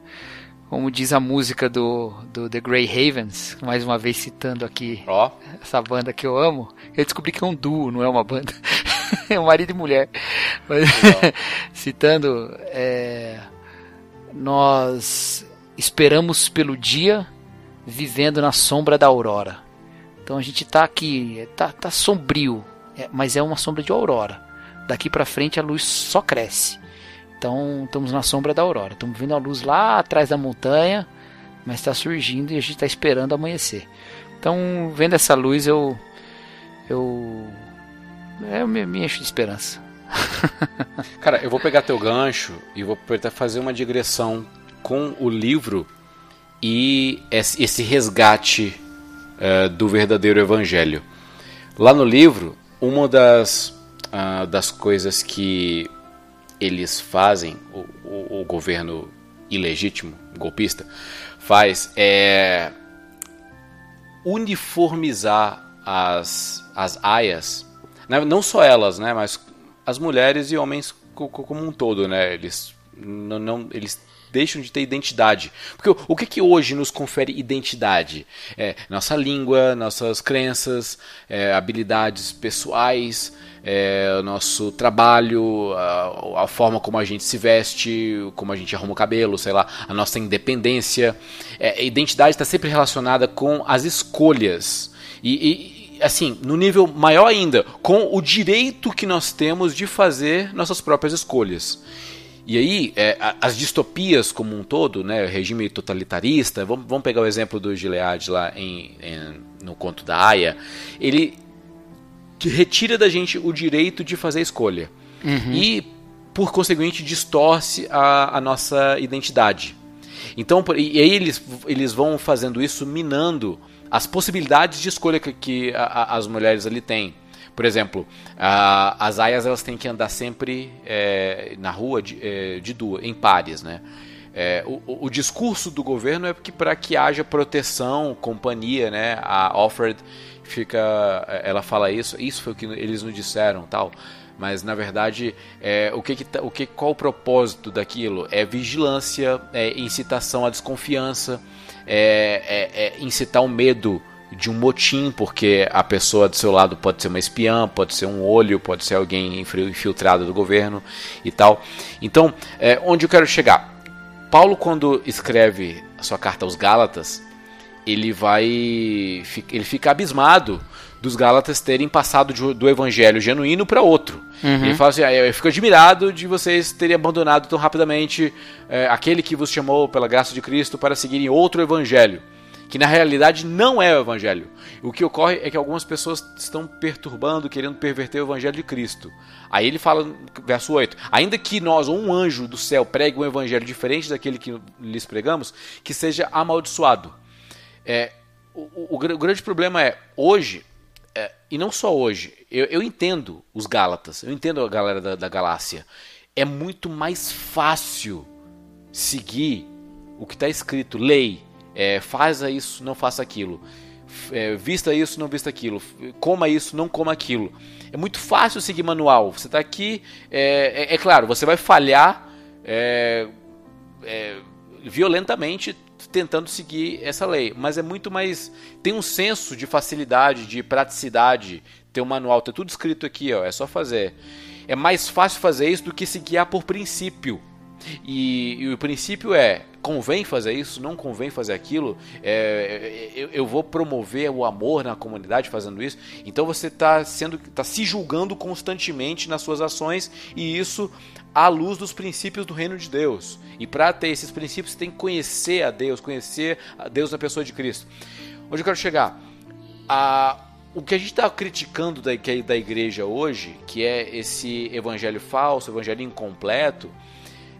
Como diz a música do, do The Grey Havens, mais uma vez citando aqui oh. essa banda que eu amo, eu descobri que é um duo, não é uma banda. é um marido e mulher. Mas, citando, é, nós esperamos pelo dia vivendo na sombra da aurora. Então a gente está aqui, tá, tá sombrio, é, mas é uma sombra de aurora. Daqui para frente a luz só cresce. Então estamos na sombra da aurora. Estamos vendo a luz lá atrás da montanha, mas está surgindo e a gente está esperando amanhecer. Então, vendo essa luz, eu. Eu. Eu me, me encho de esperança. Cara, eu vou pegar teu gancho e vou fazer uma digressão com o livro e esse resgate uh, do verdadeiro evangelho. Lá no livro, uma das, uh, das coisas que eles fazem, o, o, o governo ilegítimo, golpista, faz é uniformizar as, as aias, né? não só elas, né, mas as mulheres e homens como um todo, né, eles não, não eles deixam de ter identidade. Porque o, o que, que hoje nos confere identidade? É nossa língua, nossas crenças, é, habilidades pessoais, é, o nosso trabalho, a, a, forma como a gente se veste, como a gente arruma o cabelo, sei lá, a nossa independência. É, a identidade está sempre relacionada com as escolhas. E, e, assim, no nível maior ainda, com o direito que nós temos de fazer nossas próprias escolhas. E aí, é, as distopias como um todo, né, regime totalitarista, vamos, vamos pegar o exemplo do Gilead lá em, em, no conto da Aya, ele que retira da gente o direito de fazer escolha. Uhum. E, por conseguinte, distorce a, a nossa identidade. Então, e aí eles, eles vão fazendo isso minando as possibilidades de escolha que, que a, a, as mulheres ali têm. Por exemplo, a, as aias elas têm que andar sempre é, na rua de, é, de duas, em pares, né? É, o, o, discurso do governo é que para que haja proteção, companhia, né? A Alfred fica, ela fala isso, isso foi o que eles nos disseram, tal. Mas na verdade, é, o que, que tá, o que qual o propósito daquilo? É vigilância, é incitação à desconfiança, é, é, é incitar o medo de um motim, porque a pessoa do seu lado pode ser uma espiã, pode ser um olho, pode ser alguém infiltrado do governo e tal. Então, é, onde eu quero chegar? Paulo, quando escreve a sua carta aos Gálatas, ele vai. Ele fica abismado dos Gálatas terem passado do evangelho genuíno para outro. Uhum. Ele fala assim: ah, Eu fico admirado de vocês terem abandonado tão rapidamente é, aquele que vos chamou pela graça de Cristo para seguirem outro evangelho. Que na realidade não é o evangelho. O que ocorre é que algumas pessoas estão perturbando, querendo perverter o evangelho de Cristo. Aí ele fala, verso 8: Ainda que nós ou um anjo do céu pregue um evangelho diferente daquele que lhes pregamos, que seja amaldiçoado. É, o, o, o, grande problema é, hoje, é, e não só hoje, eu, eu, entendo os Gálatas, eu entendo a galera da, da Galácia. É muito mais fácil seguir o que está escrito, lei, é, faça isso, não faça aquilo, é, vista isso, não vista aquilo, coma isso, não coma aquilo. É muito fácil seguir manual. Você está aqui, é, é, é, claro, você vai falhar é, é, violentamente tentando seguir essa lei, mas é muito mais tem um senso de facilidade, de praticidade, ter um manual, ter tudo escrito aqui, ó, é só fazer. É mais fácil fazer isso do que se guiar por princípio. E, e, o princípio é: convém fazer isso, não convém fazer aquilo. É, eu, eu, vou promover o amor na comunidade fazendo isso. Então você está sendo, está se julgando constantemente nas suas ações e isso à luz dos princípios do reino de Deus. E para ter esses princípios, você tem que conhecer a Deus, conhecer a Deus na pessoa de Cristo. Onde eu quero chegar? A, o que a gente está criticando da, da igreja hoje, que é esse evangelho falso, evangelho incompleto,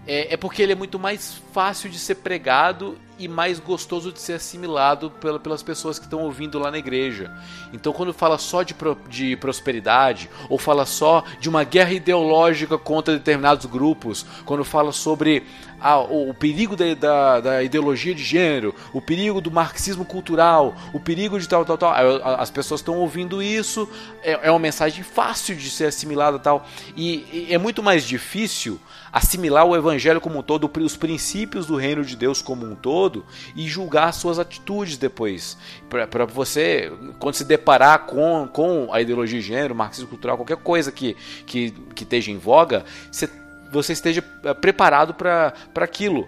é, é, porque ele é muito mais fácil de ser pregado e mais gostoso de ser assimilado pela, pelas pessoas que estão ouvindo lá na igreja. Então, quando fala só de, pro, de prosperidade, ou fala só de uma guerra ideológica contra determinados grupos, quando fala sobre o, o, perigo da, da, da, ideologia de gênero, o perigo do marxismo cultural, o perigo de tal, tal, tal, as pessoas estão ouvindo isso, é, é, uma mensagem fácil de ser assimilada tal, e, e é muito mais difícil assimilar o evangelho como um todo, os princípios do reino de Deus como um todo e julgar suas atitudes depois. Para você, quando se deparar com, com a ideologia de gênero, marxismo cultural, qualquer coisa que, que, que esteja em voga, você, você esteja eh, preparado para aquilo.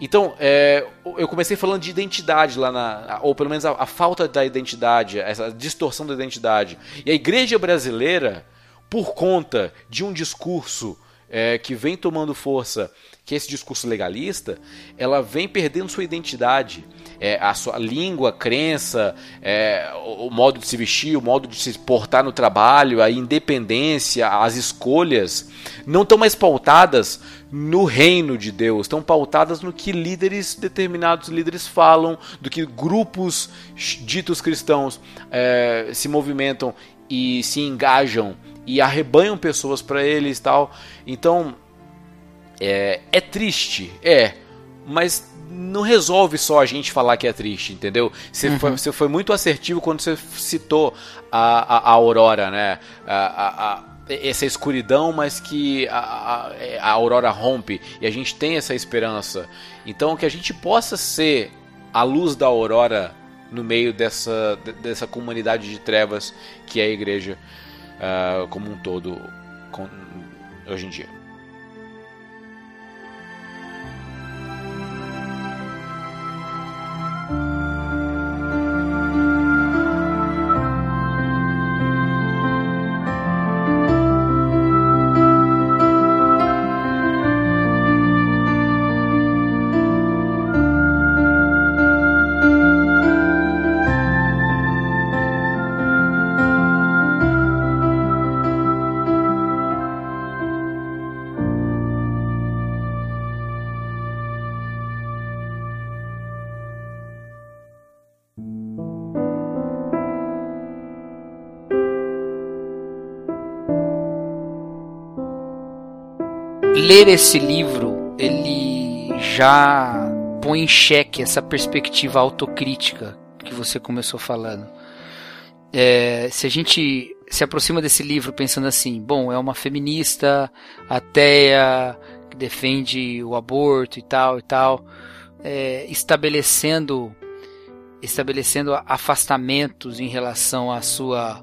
Então, é, eu comecei falando de identidade lá na. Ou pelo menos a, a, falta da identidade, essa distorção da identidade. E a igreja brasileira, por conta de um discurso é, que vem tomando força, que é esse discurso legalista, ela vem perdendo sua identidade. É, a sua língua, a crença, é, o, modo de se vestir, o modo de se portar no trabalho, a independência, as escolhas, não estão mais pautadas no reino de Deus, estão pautadas no que líderes, determinados líderes falam, do que grupos ditos cristãos é, se movimentam e se engajam e arrebanham pessoas para eles tal. Então é, é triste, é, mas não resolve só a gente falar que é triste, entendeu? Você, uhum. foi, você foi muito assertivo quando você citou a, a, a Aurora, né? A, a, essa escuridão, mas que a, a, Aurora rompe e a gente tem essa esperança. Então, que a gente possa ser a luz da Aurora no meio dessa, dessa comunidade de trevas que é a igreja uh, como um todo com, hoje em dia. Ler esse livro, ele já põe em xeque essa perspectiva autocrítica que você começou falando. É, se a gente se aproxima desse livro pensando assim, bom, é uma feminista ateia que defende o aborto e tal e tal, é, estabelecendo estabelecendo afastamentos em relação à sua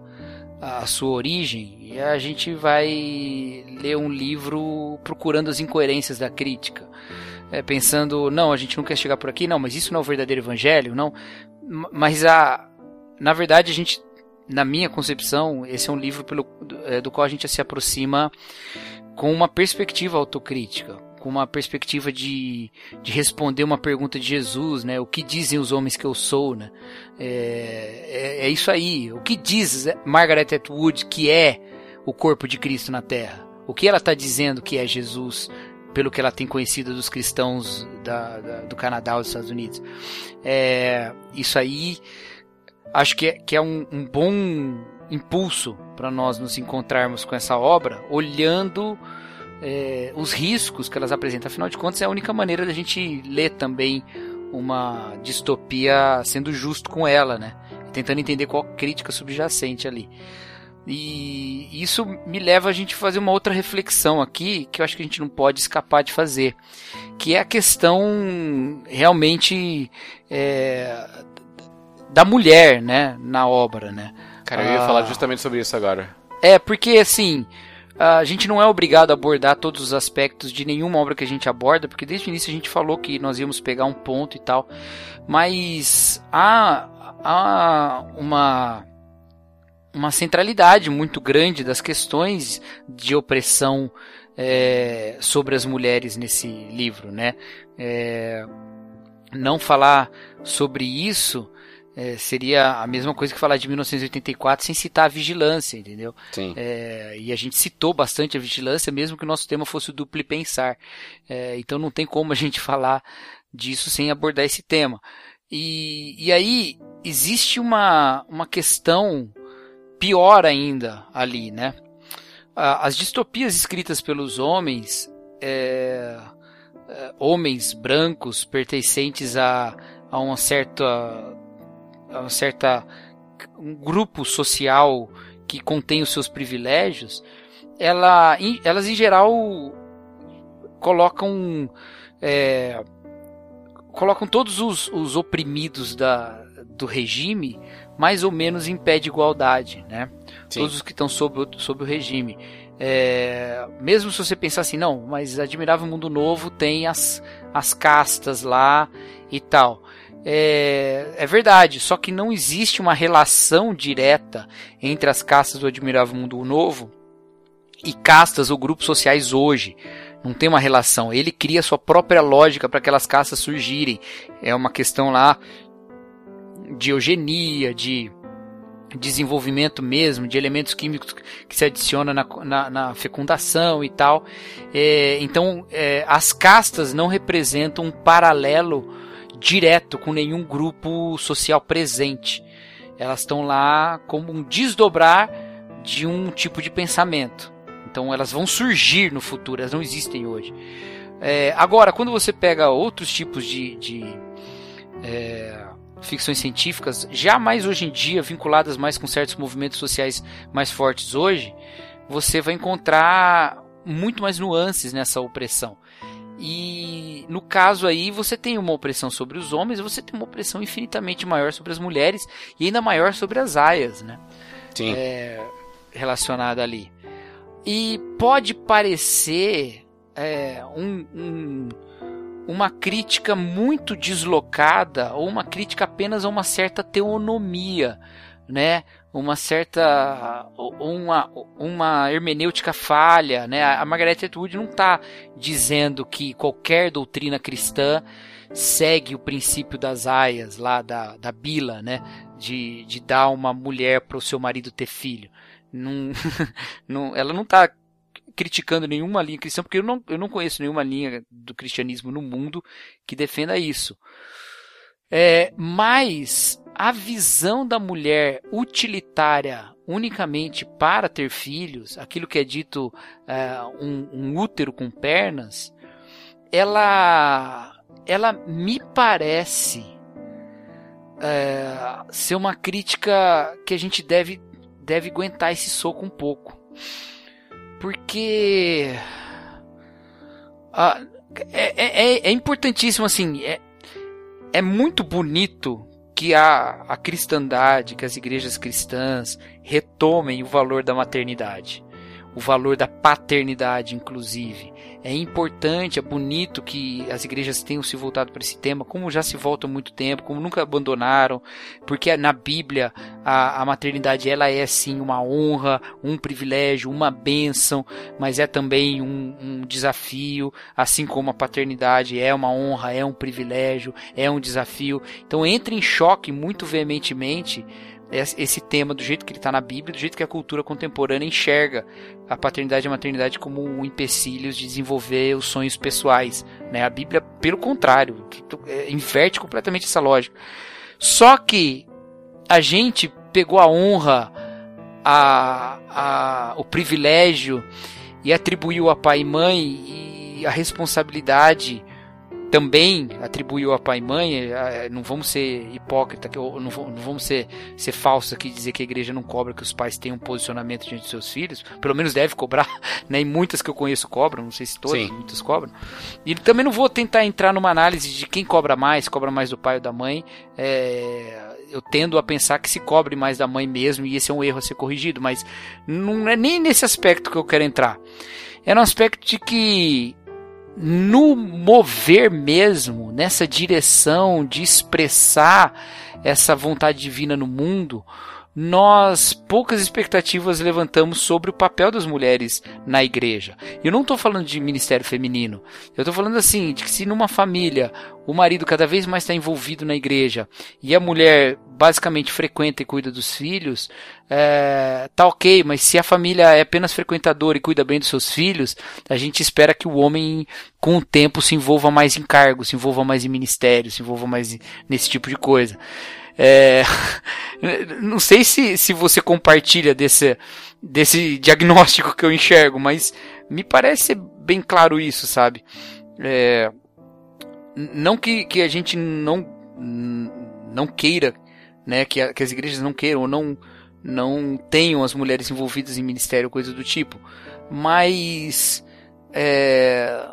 à sua origem, e a gente vai ler um livro procurando as incoerências da crítica. É, pensando, não, a gente não quer chegar por aqui, não, mas isso não é o verdadeiro evangelho, não. mas a, na verdade a gente, na minha concepção, esse é um livro pelo, do, é, do qual a gente se aproxima com uma perspectiva autocrítica, com uma perspectiva de, de responder uma pergunta de Jesus, né? O que dizem os homens que eu sou, né? É, é, é isso aí. O que diz Margaret Atwood que é o corpo de Cristo na Terra? O que ela está dizendo que é Jesus, pelo que ela tem conhecido dos cristãos da, da, do Canadá ou dos Estados Unidos? É, isso aí acho que é, que é um, um bom impulso para nós nos encontrarmos com essa obra, olhando é, os riscos que elas apresentam. Afinal de contas, é a única maneira da gente ler também uma distopia sendo justo com ela, né? Tentando entender qual crítica subjacente ali. E isso me leva a gente fazer uma outra reflexão aqui, que eu acho que a gente não pode escapar de fazer, que é a questão realmente é, da mulher, né, na obra, né? Cara, eu ia ah, falar justamente sobre isso agora. É, porque assim, a gente não é obrigado a abordar todos os aspectos de nenhuma obra que a gente aborda, porque desde o início a gente falou que nós íamos pegar um ponto e tal, mas há, há uma uma centralidade muito grande das questões de opressão é, sobre as mulheres nesse livro, né? É, não falar sobre isso é, seria a mesma coisa que falar de 1984 sem citar a vigilância, entendeu? Sim. É, e a gente citou bastante a vigilância, mesmo que o nosso tema fosse o duplo pensar. É, então não tem como a gente falar disso sem abordar esse tema. E, e aí existe uma, uma questão pior ainda ali, né? As distopias escritas pelos homens, é, é, homens brancos pertencentes a, a uma certa uma certa um grupo social que contém os seus privilégios, ela, elas em geral colocam é, colocam todos os, os oprimidos da, do regime mais ou menos em pé de igualdade, né? Sim. Todos os que estão sob, sob o regime. É, mesmo se você pensar assim, não, mas Admirável Mundo Novo tem as, as castas lá e tal. É, é verdade, só que não existe uma relação direta entre as castas do Admirável Mundo Novo e castas ou grupos sociais hoje. Não tem uma relação. Ele cria sua própria lógica para aquelas castas surgirem. É uma questão lá de eugenia, de desenvolvimento mesmo, de elementos químicos que se adicionam na, na, na fecundação e tal. É, então, é, as castas não representam um paralelo direto com nenhum grupo social presente. Elas estão lá como um desdobrar de um tipo de pensamento. Então elas vão surgir no futuro, elas não existem hoje. É, agora, quando você pega outros tipos de, de é, ficções científicas, já mais hoje em dia, vinculadas mais com certos movimentos sociais mais fortes hoje, você vai encontrar muito mais nuances nessa opressão. E no caso aí, você tem uma opressão sobre os homens, você tem uma opressão infinitamente maior sobre as mulheres e ainda maior sobre as aias, né? Sim. É, relacionada ali. E pode parecer é, um, um, uma crítica muito deslocada ou uma crítica apenas a uma certa teonomia, né? Uma certa uma, uma hermenêutica falha, né? A Margaret Atwood não está dizendo que qualquer doutrina cristã segue o princípio das aias lá da, da Bila, né? De, de dar uma mulher para o seu marido ter filho. Não, não, ela não está criticando nenhuma linha cristã, porque eu não, eu não conheço nenhuma linha do cristianismo no mundo que defenda isso. É, mas a visão da mulher utilitária unicamente para ter filhos, aquilo que é dito é, um, um, útero com pernas, ela, ela me parece é, ser uma crítica que a gente deve, deve aguentar esse soco um pouco. Porque ah, é, é, é importantíssimo assim. É, é muito bonito que a, a cristandade, que as igrejas cristãs retomem o valor da maternidade. o valor da paternidade, inclusive. É importante, é bonito que as igrejas tenham se voltado para esse tema, como já se volta há muito tempo, como nunca abandonaram, porque na Bíblia a, a maternidade ela é sim uma honra, um privilégio, uma bênção, mas é também um, um desafio, assim como a paternidade é uma honra, é um privilégio, é um desafio. Então entra em choque muito veementemente esse tema do jeito que ele está na Bíblia, do jeito que a cultura contemporânea enxerga a paternidade e a maternidade como um empecilho de desenvolver os sonhos pessoais. Né? A Bíblia, pelo contrário, é, inverte completamente essa lógica. Só que a gente pegou a honra, a, a, o privilégio e atribuiu a pai e mãe e a responsabilidade também atribuiu a pai e mãe, não vamos ser hipócrita, não vamos ser, ser falsos aqui dizer que a igreja não cobra que os pais tenham um posicionamento diante de seus filhos, pelo menos deve cobrar, né? E muitas que eu conheço cobram, não sei se todas, Sim. muitas cobram. E também não vou tentar entrar numa análise de quem cobra mais, cobra mais do pai ou da mãe. É, eu tendo a pensar que se cobre mais da mãe mesmo e esse é um erro a ser corrigido, mas não é nem nesse aspecto que eu quero entrar. É no aspecto de que no mover mesmo, nessa direção de expressar essa vontade divina no mundo, nós poucas expectativas levantamos sobre o papel das mulheres na igreja. Eu não estou falando de ministério feminino. Eu estou falando assim, de que se numa família o marido cada vez mais está envolvido na igreja e a mulher basicamente frequenta e cuida dos filhos, é, tá ok, mas se a família é apenas frequentadora e cuida bem dos seus filhos, a gente espera que o homem, com o tempo, se envolva mais em cargos, se envolva mais em ministério, se envolva mais nesse tipo de coisa. É, não sei se, se você compartilha desse, desse diagnóstico que eu enxergo, mas me parece bem claro isso, sabe? É, não que, que a gente não, não queira, né, que, a, que as igrejas não queiram ou não, não tenham as mulheres envolvidas em ministério, coisa do tipo, mas é,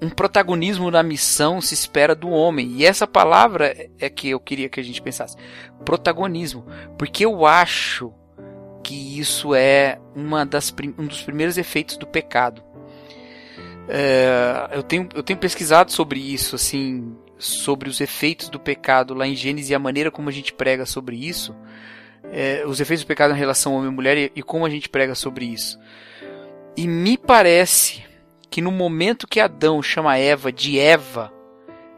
um protagonismo na missão se espera do homem. E essa palavra é que eu queria que a gente pensasse. Protagonismo. Porque eu acho que isso é uma das, um dos primeiros efeitos do pecado. É, eu, tenho, eu tenho pesquisado sobre isso, assim, sobre os efeitos do pecado lá em Gênesis e a maneira como a gente prega sobre isso. É, os efeitos do pecado em relação homem e mulher e, e como a gente prega sobre isso. E me parece que no momento que Adão chama Eva de Eva,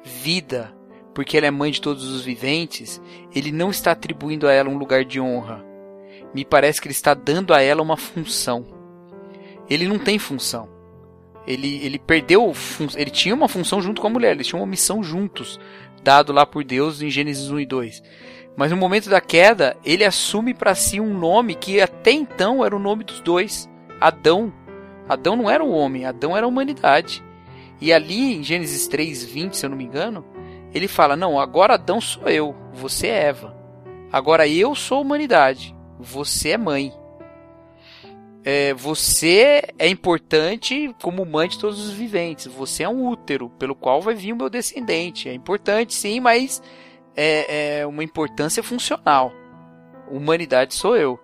vida, porque ela é mãe de todos os viventes, ele não está atribuindo a ela um lugar de honra. Me parece que ele está dando a ela uma função. Ele não tem função. Ele, ele perdeu. Ele tinha uma função junto com a mulher, eles tinham uma missão juntos, dado lá por Deus em Gênesis 1 e 2. Mas no momento da queda, ele assume para si um nome que até então era o nome dos dois: Adão Adão não era o homem, Adão era a humanidade. E ali em Gênesis 3:20, se eu não me engano, ele fala: "Não, agora Adão sou eu, você é Eva. Agora eu sou a humanidade, você é mãe. É, você é importante como mãe de todos os viventes. Você é um útero pelo qual vai vir o meu descendente. É importante, sim, mas é, é uma importância funcional. Humanidade sou eu.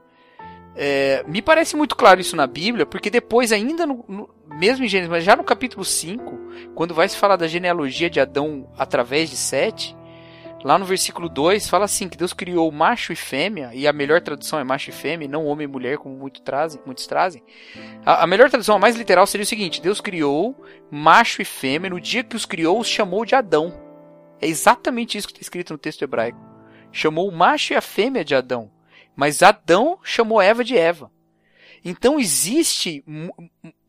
É, me parece muito claro isso na Bíblia, porque depois, ainda no, no, mesmo em Gênesis, mas já no capítulo 5, quando vai se falar da genealogia de Adão através de Sete, lá no versículo 2 fala assim: que Deus criou macho e fêmea, e a melhor tradução é macho e fêmea, não homem e mulher, como muito trazem, muitos trazem. A, a melhor tradução, a mais literal, seria o seguinte: Deus criou macho e fêmea, no dia que os criou, os chamou de Adão. É exatamente isso que está escrito no texto hebraico. Chamou o macho e a fêmea de Adão. Mas Adão chamou Eva de Eva. Então existe,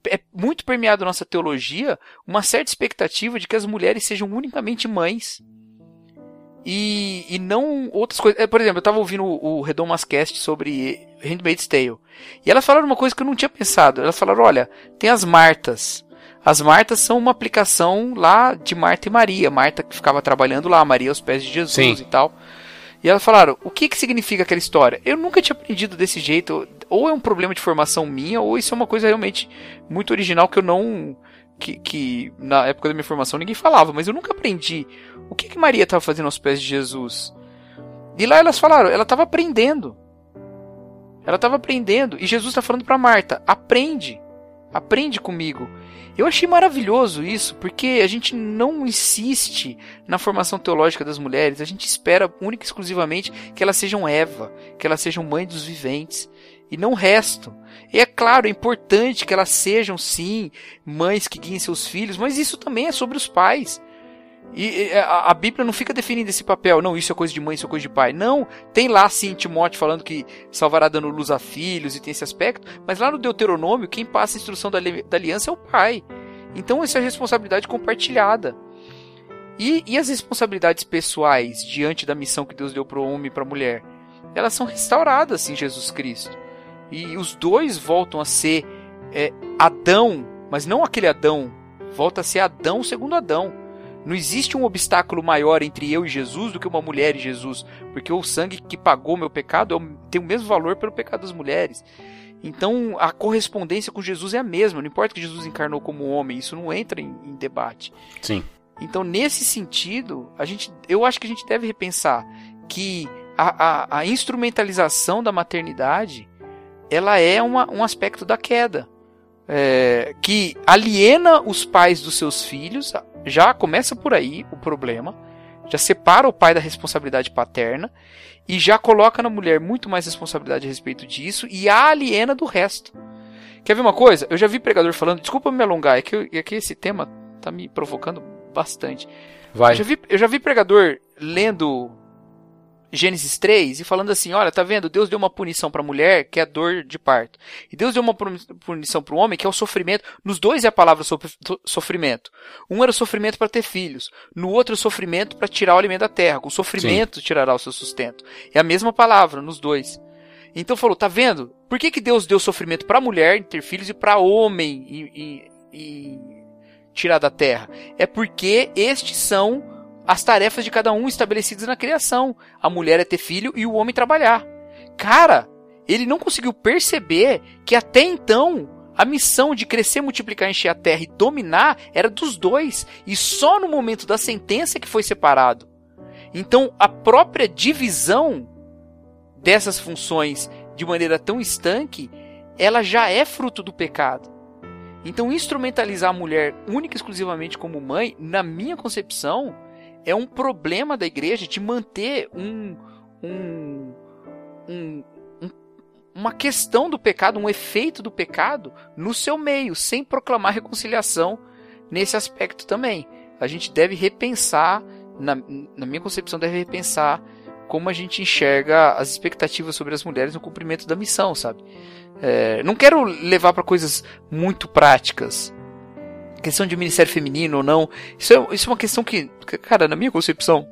é muito permeado na nossa teologia, uma certa expectativa de que as mulheres sejam unicamente mães. E, e não outras coisas. É, por exemplo, eu estava ouvindo o, o Redomas Cast sobre Handmaid's Tale. E elas falaram uma coisa que eu não tinha pensado. Elas falaram: olha, tem as Martas. As Martas são uma aplicação lá de Marta e Maria. Marta que ficava trabalhando lá, Maria aos pés de Jesus Sim. e tal. E elas falaram: o que, que significa aquela história? Eu nunca tinha aprendido desse jeito. Ou é um problema de formação minha, ou isso é uma coisa realmente muito original que eu não. Que, que na época da minha formação ninguém falava, mas eu nunca aprendi. O que, que Maria estava fazendo aos pés de Jesus? E lá elas falaram: ela estava aprendendo. Ela estava aprendendo. E Jesus está falando para Marta: aprende. aprende comigo. Eu achei maravilhoso isso, porque a gente não insiste na formação teológica das mulheres, a gente espera única e exclusivamente que elas sejam Eva, que elas sejam mãe dos viventes, e não o resto. E é claro, é importante que elas sejam, sim, mães que guiem seus filhos, mas isso também é sobre os pais. E a, a, Bíblia não fica definindo esse papel, não, isso é coisa de mãe, isso é coisa de pai. Não, tem lá sim Timóteo falando que salvará dando luz a filhos e tem esse aspecto, mas lá no Deuteronômio, quem passa a instrução da, aliança é o pai. Então isso é responsabilidade compartilhada. E, e as responsabilidades pessoais diante da missão que Deus deu para o homem e para a mulher? Elas são restauradas em Jesus Cristo. E os dois voltam a ser é, Adão, mas não aquele Adão, volta a ser Adão segundo Adão. Não existe um obstáculo maior entre eu e Jesus do que uma mulher e Jesus, porque o sangue que pagou meu pecado tem o mesmo valor pelo pecado das mulheres. Então a correspondência com Jesus é a mesma, não importa que Jesus encarnou como homem, isso não entra em, em debate. Sim. Então nesse sentido, a gente, eu acho que a gente deve repensar que a, a, a instrumentalização da maternidade ela é uma, um aspecto da queda. É, que aliena os pais dos seus filhos, já começa por aí o problema, já separa o pai da responsabilidade paterna e já coloca na mulher muito mais responsabilidade a respeito disso e a aliena do resto. Quer ver uma coisa? Eu já vi pregador falando, desculpa me alongar, é que, é que esse tema tá me provocando bastante. Vai. Eu já vi, eu já vi pregador lendo Gênesis 3 e falando assim: olha, tá vendo? Deus deu uma punição para a mulher que é a dor de parto. E Deus deu uma punição para o homem que é o sofrimento. Nos dois é a palavra sofrimento. Um era o sofrimento para ter filhos, no outro o sofrimento para tirar o alimento da terra. Com sofrimento Sim. tirará o seu sustento. É a mesma palavra nos dois. Então falou: tá vendo? Por que, que Deus deu sofrimento para a mulher ter filhos e para homem e, e, e tirar da terra? É porque estes são as tarefas de cada um estabelecidas na criação. A mulher é ter filho e o homem trabalhar. Cara, ele não conseguiu perceber que até então a missão de crescer, multiplicar, encher a terra e dominar era dos dois. E só no momento da sentença que foi separado. Então a própria divisão dessas funções de maneira tão estanque, ela já é fruto do pecado. Então instrumentalizar a mulher única e exclusivamente como mãe, na minha concepção, é um problema da igreja de manter um, um, um, um, uma questão do pecado, um efeito do pecado no seu meio, sem proclamar reconciliação nesse aspecto também. A gente deve repensar, na, na minha concepção, deve repensar como a gente enxerga as expectativas sobre as mulheres no cumprimento da missão, sabe? É, não quero levar para coisas muito práticas, questão de ministério feminino ou não, isso é, isso é uma questão que, cara, na minha concepção,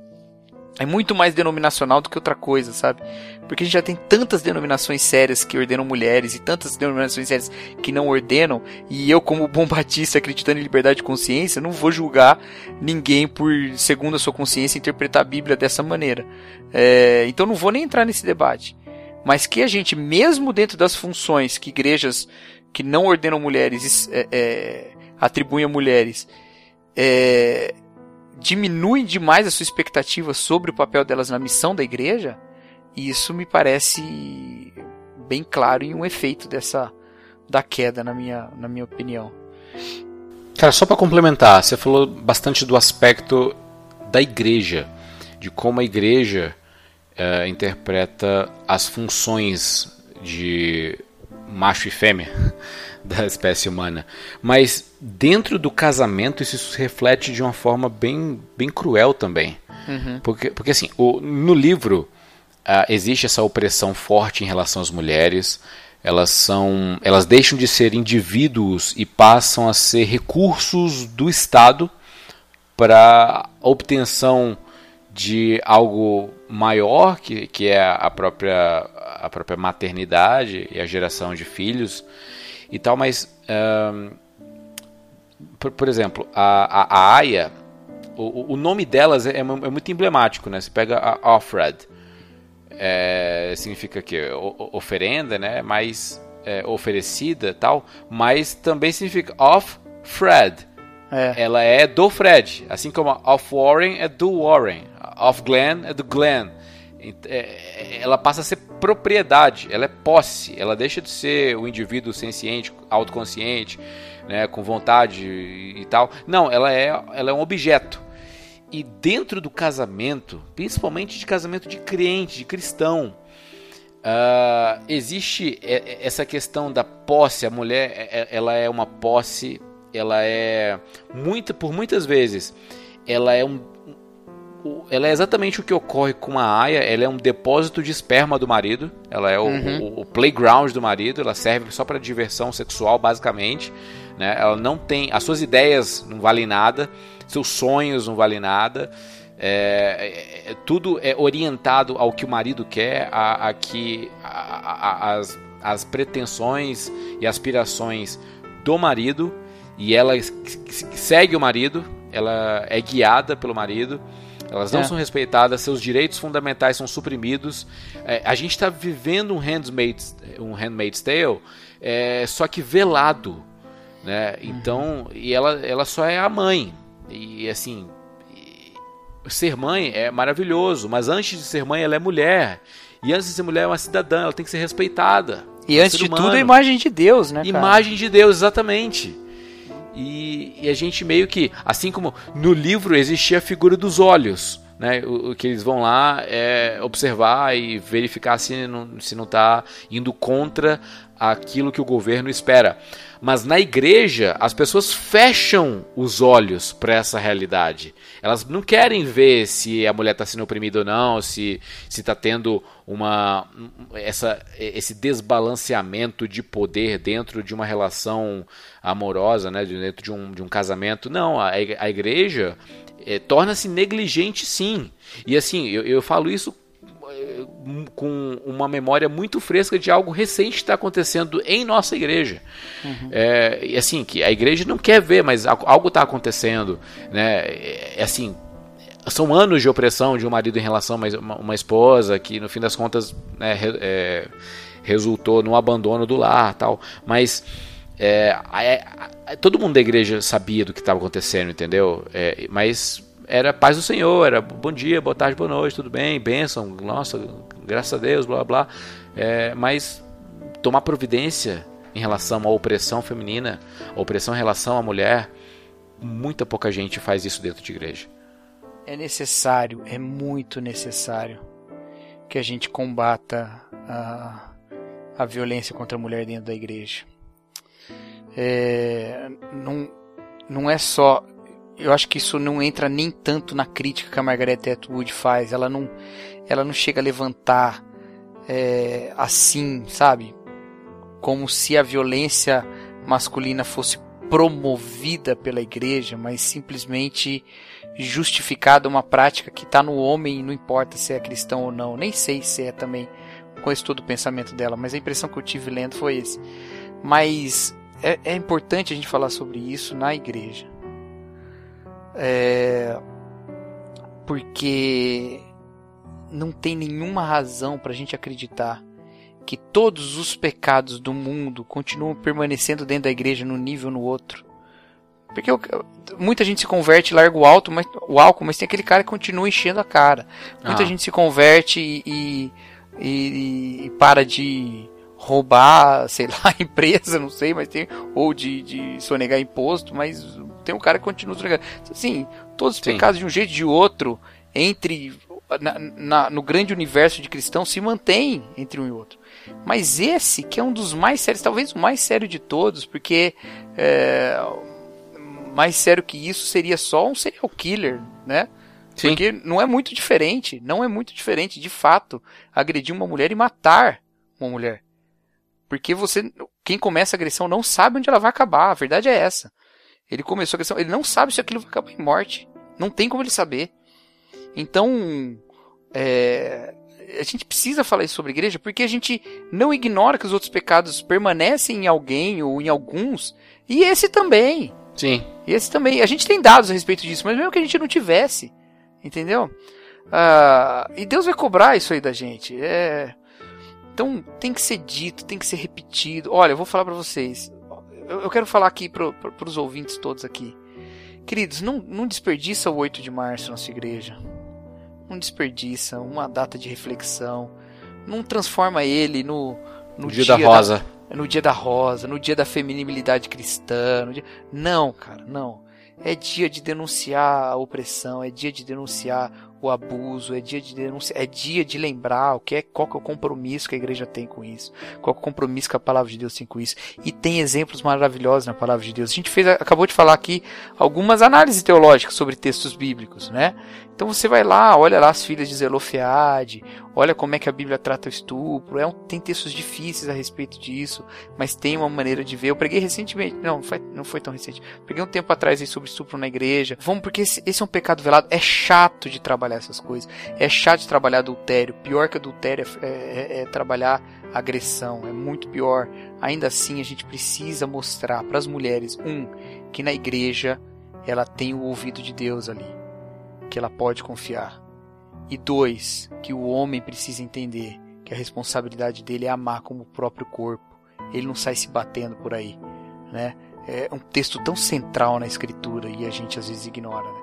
é muito mais denominacional do que outra coisa, sabe? Porque a gente já tem tantas denominações sérias que ordenam mulheres e tantas denominações sérias que não ordenam, e eu, como bom batista acreditando em liberdade de consciência, não vou julgar ninguém por, segundo a sua consciência, interpretar a Bíblia dessa maneira. É, então não vou nem entrar nesse debate. Mas que a gente, mesmo dentro das funções que igrejas que não ordenam mulheres é, é, atribuem a mulheres é, diminui demais a sua expectativa sobre o papel delas na missão da igreja, isso me parece bem claro em um efeito dessa da queda, na minha, na minha opinião. Cara, só para complementar, você falou bastante do aspecto da igreja, de como a igreja é, interpreta as funções de macho e fêmea da espécie humana. Mas dentro do casamento isso se reflete de uma forma bem, bem cruel também. Uhum. Porque, porque assim, o, no livro uh, existe essa opressão forte em relação às mulheres. Elas são, elas deixam de ser indivíduos e passam a ser recursos do Estado para obtenção de algo maior que, que é a própria, a própria maternidade e a geração de filhos e tal, mas um, por, por, exemplo, a, a, a Aya, o, o, nome delas é, é, muito emblemático, né? Você pega a Offred, é, significa que oferenda, né? Mais é, oferecida, tal, mas também significa off Fred. É. Ela é do Fred, assim como off Warren é do Warren, off Glenn é do Glenn. É, ela passa a ser propriedade, ela é posse, ela deixa de ser o indivíduo senciente, autoconsciente, né, com vontade e tal. Não, ela é, ela é um objeto. E dentro do casamento, principalmente de casamento de crente, de cristão, uh, existe essa questão da posse. A mulher, é, é, ela é uma posse, ela é muita, por muitas vezes, ela é um ela é exatamente o que ocorre com a Aya. Ela é um depósito de esperma do marido. Ela é o, uhum. o, o playground do marido. Ela serve só para diversão sexual, basicamente. Né? Ela não tem. As suas ideias não valem nada. Seus sonhos não valem nada. É, é, é tudo é orientado ao que o marido quer, a, a que a, a, as, as pretensões e aspirações do marido. E ela segue o marido. Ela é guiada pelo marido. Elas não é. são respeitadas, seus direitos fundamentais são suprimidos. É, a gente está vivendo um Handmaid's, um Handmaid's Tale, é, só que velado. Né? Uhum. Então, e ela, ela só é a mãe. E assim, ser mãe é maravilhoso, mas antes de ser mãe, ela é mulher. E antes de ser mulher, é uma cidadã, ela tem que ser respeitada. E antes de tudo, a imagem de Deus, né? Cara? Imagem de Deus, exatamente. E, e, a gente meio que, assim como no livro existia a figura dos olhos, né? O, que eles vão lá é observar e verificar se não, se não está indo contra aquilo que o governo espera. Mas na igreja, as pessoas fecham os olhos para essa realidade. Elas não querem ver se a mulher está sendo oprimida ou não, se está tendo uma, essa, esse desbalanceamento de poder dentro de uma relação amorosa, né, dentro de um, de um casamento. Não, a, a igreja é, torna-se negligente sim. E assim, eu, eu falo isso com uma memória muito fresca de algo recente que está acontecendo em nossa igreja. Uhum. É, e assim, que a igreja não quer ver, mas algo está acontecendo. Né? É, assim, são anos de opressão de um marido em relação a uma, uma esposa, que no fim das contas né, é, resultou no abandono do lar tal. Mas. É, é, todo mundo da igreja sabia do que estava acontecendo, entendeu? É, mas era paz do Senhor, era bom dia, boa tarde, boa noite, tudo bem, bênção, nossa, graças a Deus, blá blá. É, mas tomar providência em relação à opressão feminina, a opressão em relação à mulher, muita pouca gente faz isso dentro de igreja. É necessário, é muito necessário que a gente combata a, a violência contra a mulher dentro da igreja. É, não, não é só eu acho que isso não entra nem tanto na crítica que a Margaret Atwood faz. Ela não, ela não chega a levantar é, assim, sabe? Como se a violência masculina fosse promovida pela igreja, mas simplesmente justificada uma prática que está no homem, não importa se é cristão ou não. Nem sei se é também, conheço todo o pensamento dela, mas a impressão que eu tive lendo foi esse. Mas é, é importante a gente falar sobre isso na igreja. É, porque não tem nenhuma razão para a gente acreditar que todos os pecados do mundo continuam permanecendo dentro da igreja num nível ou no outro. Porque muita gente se converte e larga o, alto, mas, o álcool, mas tem aquele cara que continua enchendo a cara. Muita ah. gente se converte e, e, e, e, para de roubar, sei lá, empresa, não sei, mas tem. Ou de, de sonegar imposto, mas tem um cara que continua sonegando. Assim, todos os Sim. pecados de um jeito ou de outro, entre. Na, na, no grande universo de cristãos se mantém entre um e outro. Mas esse, que é um dos mais sérios, talvez o mais sério de todos, porque é, mais sério que isso seria só um serial killer, né? Sim. Porque não é muito diferente, não é muito diferente, de fato, agredir uma mulher e matar uma mulher. Porque você, quem começa a agressão não sabe onde ela vai acabar. A verdade é essa. Ele começou a agressão, ele não sabe se aquilo vai acabar em morte. Não tem como ele saber. Então, é, a gente precisa falar isso sobre a igreja porque a gente não ignora que os outros pecados permanecem em alguém ou em alguns. E esse também. Sim. Esse também. A gente tem dados a respeito disso, mas mesmo que a gente não tivesse. Entendeu? Ah, e Deus vai cobrar isso aí da gente. É, então tem que ser dito, tem que ser repetido. Olha, eu vou falar para vocês. Eu, eu, quero falar aqui para pro, os ouvintes todos aqui. Queridos, não, não desperdiça o 8 de março na sua igreja. não desperdiça uma data de reflexão, não transforma ele no, no dia, dia, da rosa. Da, no dia da rosa, no dia da feminilidade cristã. Dia... Não, cara, não. É dia de denunciar a opressão, é dia de denunciar o abuso, é dia de denunciar, é dia de lembrar o que é, qual que é o compromisso que a igreja tem com isso, qual é o compromisso que a palavra de Deus tem com isso. E tem exemplos maravilhosos na palavra de Deus. A gente fez, acabou de falar aqui algumas análises teológicas sobre textos bíblicos, né? Então você vai lá, olha lá as filhas de Zelofeade, olha como é que a Bíblia trata o estupro. É um, tem textos difíceis a respeito disso, mas tem uma maneira de ver. Eu preguei recentemente, não, foi, não foi tão recente. Peguei um tempo atrás sobre estupro na igreja. Vamos, porque esse, esse é um pecado velado. É chato de trabalhar essas coisas. É chato trabalhar adultério. Pior que adultério é, é, é, é trabalhar agressão. É muito pior. Ainda assim, a gente precisa mostrar para as mulheres, um, que na igreja ela tem o ouvido de Deus ali que ela pode confiar. E dois, que o homem precisa entender que a responsabilidade dele é amar como o próprio corpo. Ele não sai se batendo por aí, né? É um texto tão central na escritura e a gente às vezes ignora, né?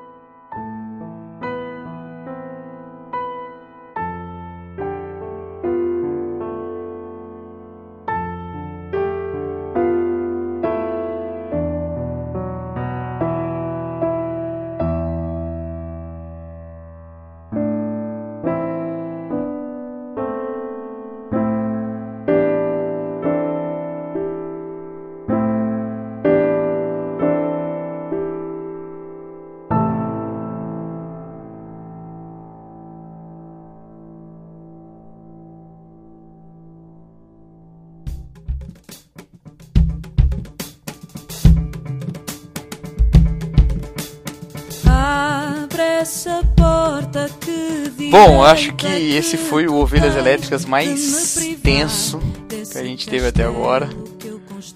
Bom, acho que esse foi o Ovelhas Elétricas mais tenso que a gente teve até agora.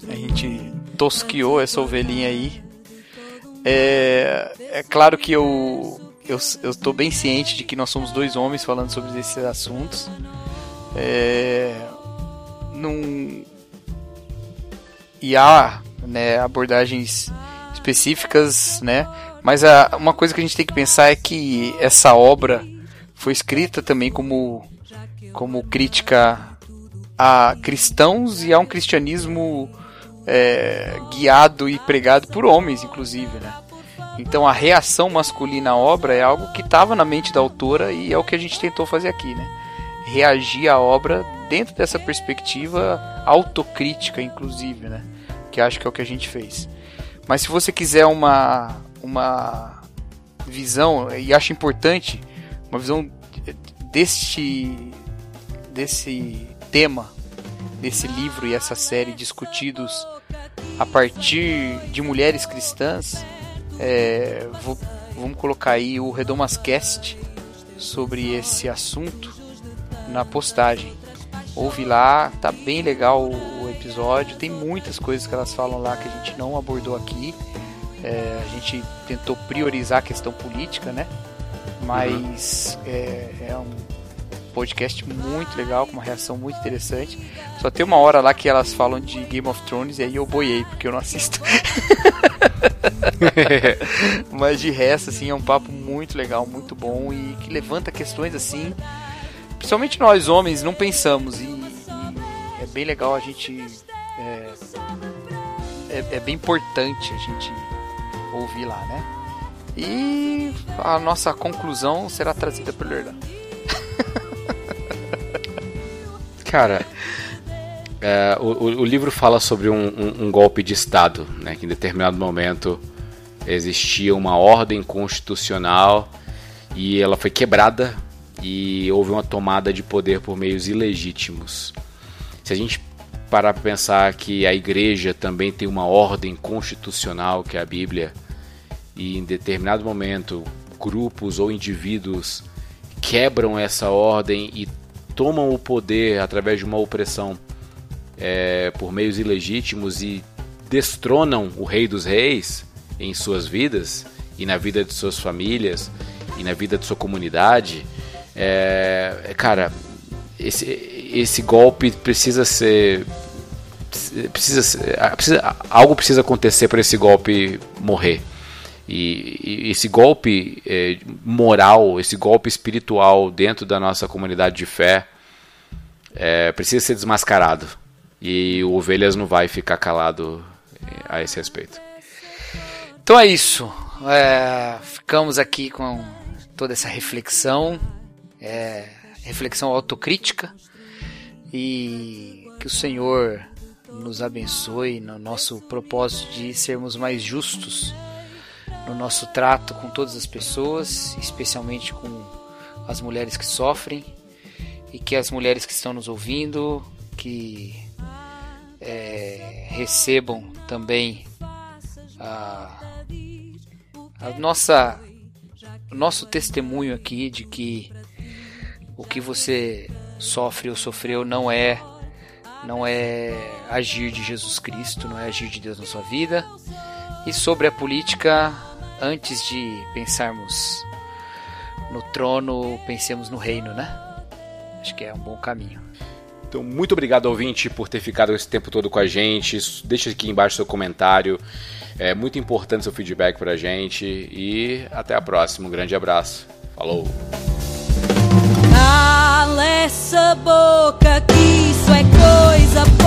A gente tosquiou essa ovelhinha aí. É, é claro que eu, eu estou bem ciente de que nós somos dois homens falando sobre esses assuntos. É, num, e há né, abordagens específicas, né? Mas a, uma coisa que a gente tem que pensar é que essa obra foi escrita também como, como crítica a cristãos e a um cristianismo é, guiado e pregado por homens, inclusive, né? Então a reação masculina à obra é algo que estava na mente da autora e é o que a gente tentou fazer aqui, né? Reagir à obra dentro dessa perspectiva autocrítica, inclusive, né? Que acho que é o que a gente fez. Mas se você quiser uma, uma visão, e acho importante, uma visão deste desse tema desse livro e essa série discutidos a partir de mulheres cristãs é, vou, vamos colocar aí o Redomascast sobre esse assunto na postagem. Ouve lá tá bem legal o episódio tem muitas coisas que elas falam lá que a gente não abordou aqui. É, a gente tentou priorizar a questão política né mas uhum. é, é um podcast muito legal, com uma reação muito interessante. Só tem uma hora lá que elas falam de Game of Thrones e aí eu boiei, porque eu não assisto. Mas de resto, assim, é um papo muito legal, muito bom e que levanta questões assim. Principalmente nós homens não pensamos e, e é bem legal a gente. É, é, é bem importante a gente ouvir lá, né? E a nossa conclusão será trazida pelo Erdan. Cara, é, o, o, livro fala sobre um, um, um, golpe de Estado, né, que em determinado momento existia uma ordem constitucional e ela foi quebrada e houve uma tomada de poder por meios ilegítimos. Se a gente parar para pensar que a igreja também tem uma ordem constitucional, que é a Bíblia, e em determinado momento grupos ou indivíduos quebram essa ordem e tomam o poder através de uma opressão é, por meios ilegítimos e destronam o Rei dos Reis em suas vidas e na vida de suas famílias e na vida de sua comunidade, é, cara, esse, esse golpe precisa ser precisa, precisa algo precisa acontecer para esse golpe morrer. E, e esse golpe é, moral, esse golpe espiritual dentro da nossa comunidade de fé é, precisa ser desmascarado. E o Ovelhas não vai ficar calado a esse respeito. Então é isso. É, ficamos aqui com toda essa reflexão, é, reflexão autocrítica e que o Senhor nos abençoe no nosso propósito de sermos mais justos no nosso trato com todas as pessoas, especialmente com as mulheres que sofrem e que as mulheres que estão nos ouvindo que é, recebam também a, a nossa o nosso testemunho aqui de que o que você sofre ou sofreu não é não é agir de Jesus Cristo, não é agir de Deus na sua vida. E sobre a política, antes de pensarmos no trono, pensemos no reino, né? Acho que é um bom caminho. Então, muito obrigado, ouvinte, por ter ficado esse tempo todo com a gente. Deixa aqui embaixo seu comentário. É muito importante seu feedback pra gente. E até a próxima. Um grande abraço. Falou! Cala essa boca que isso é coisa.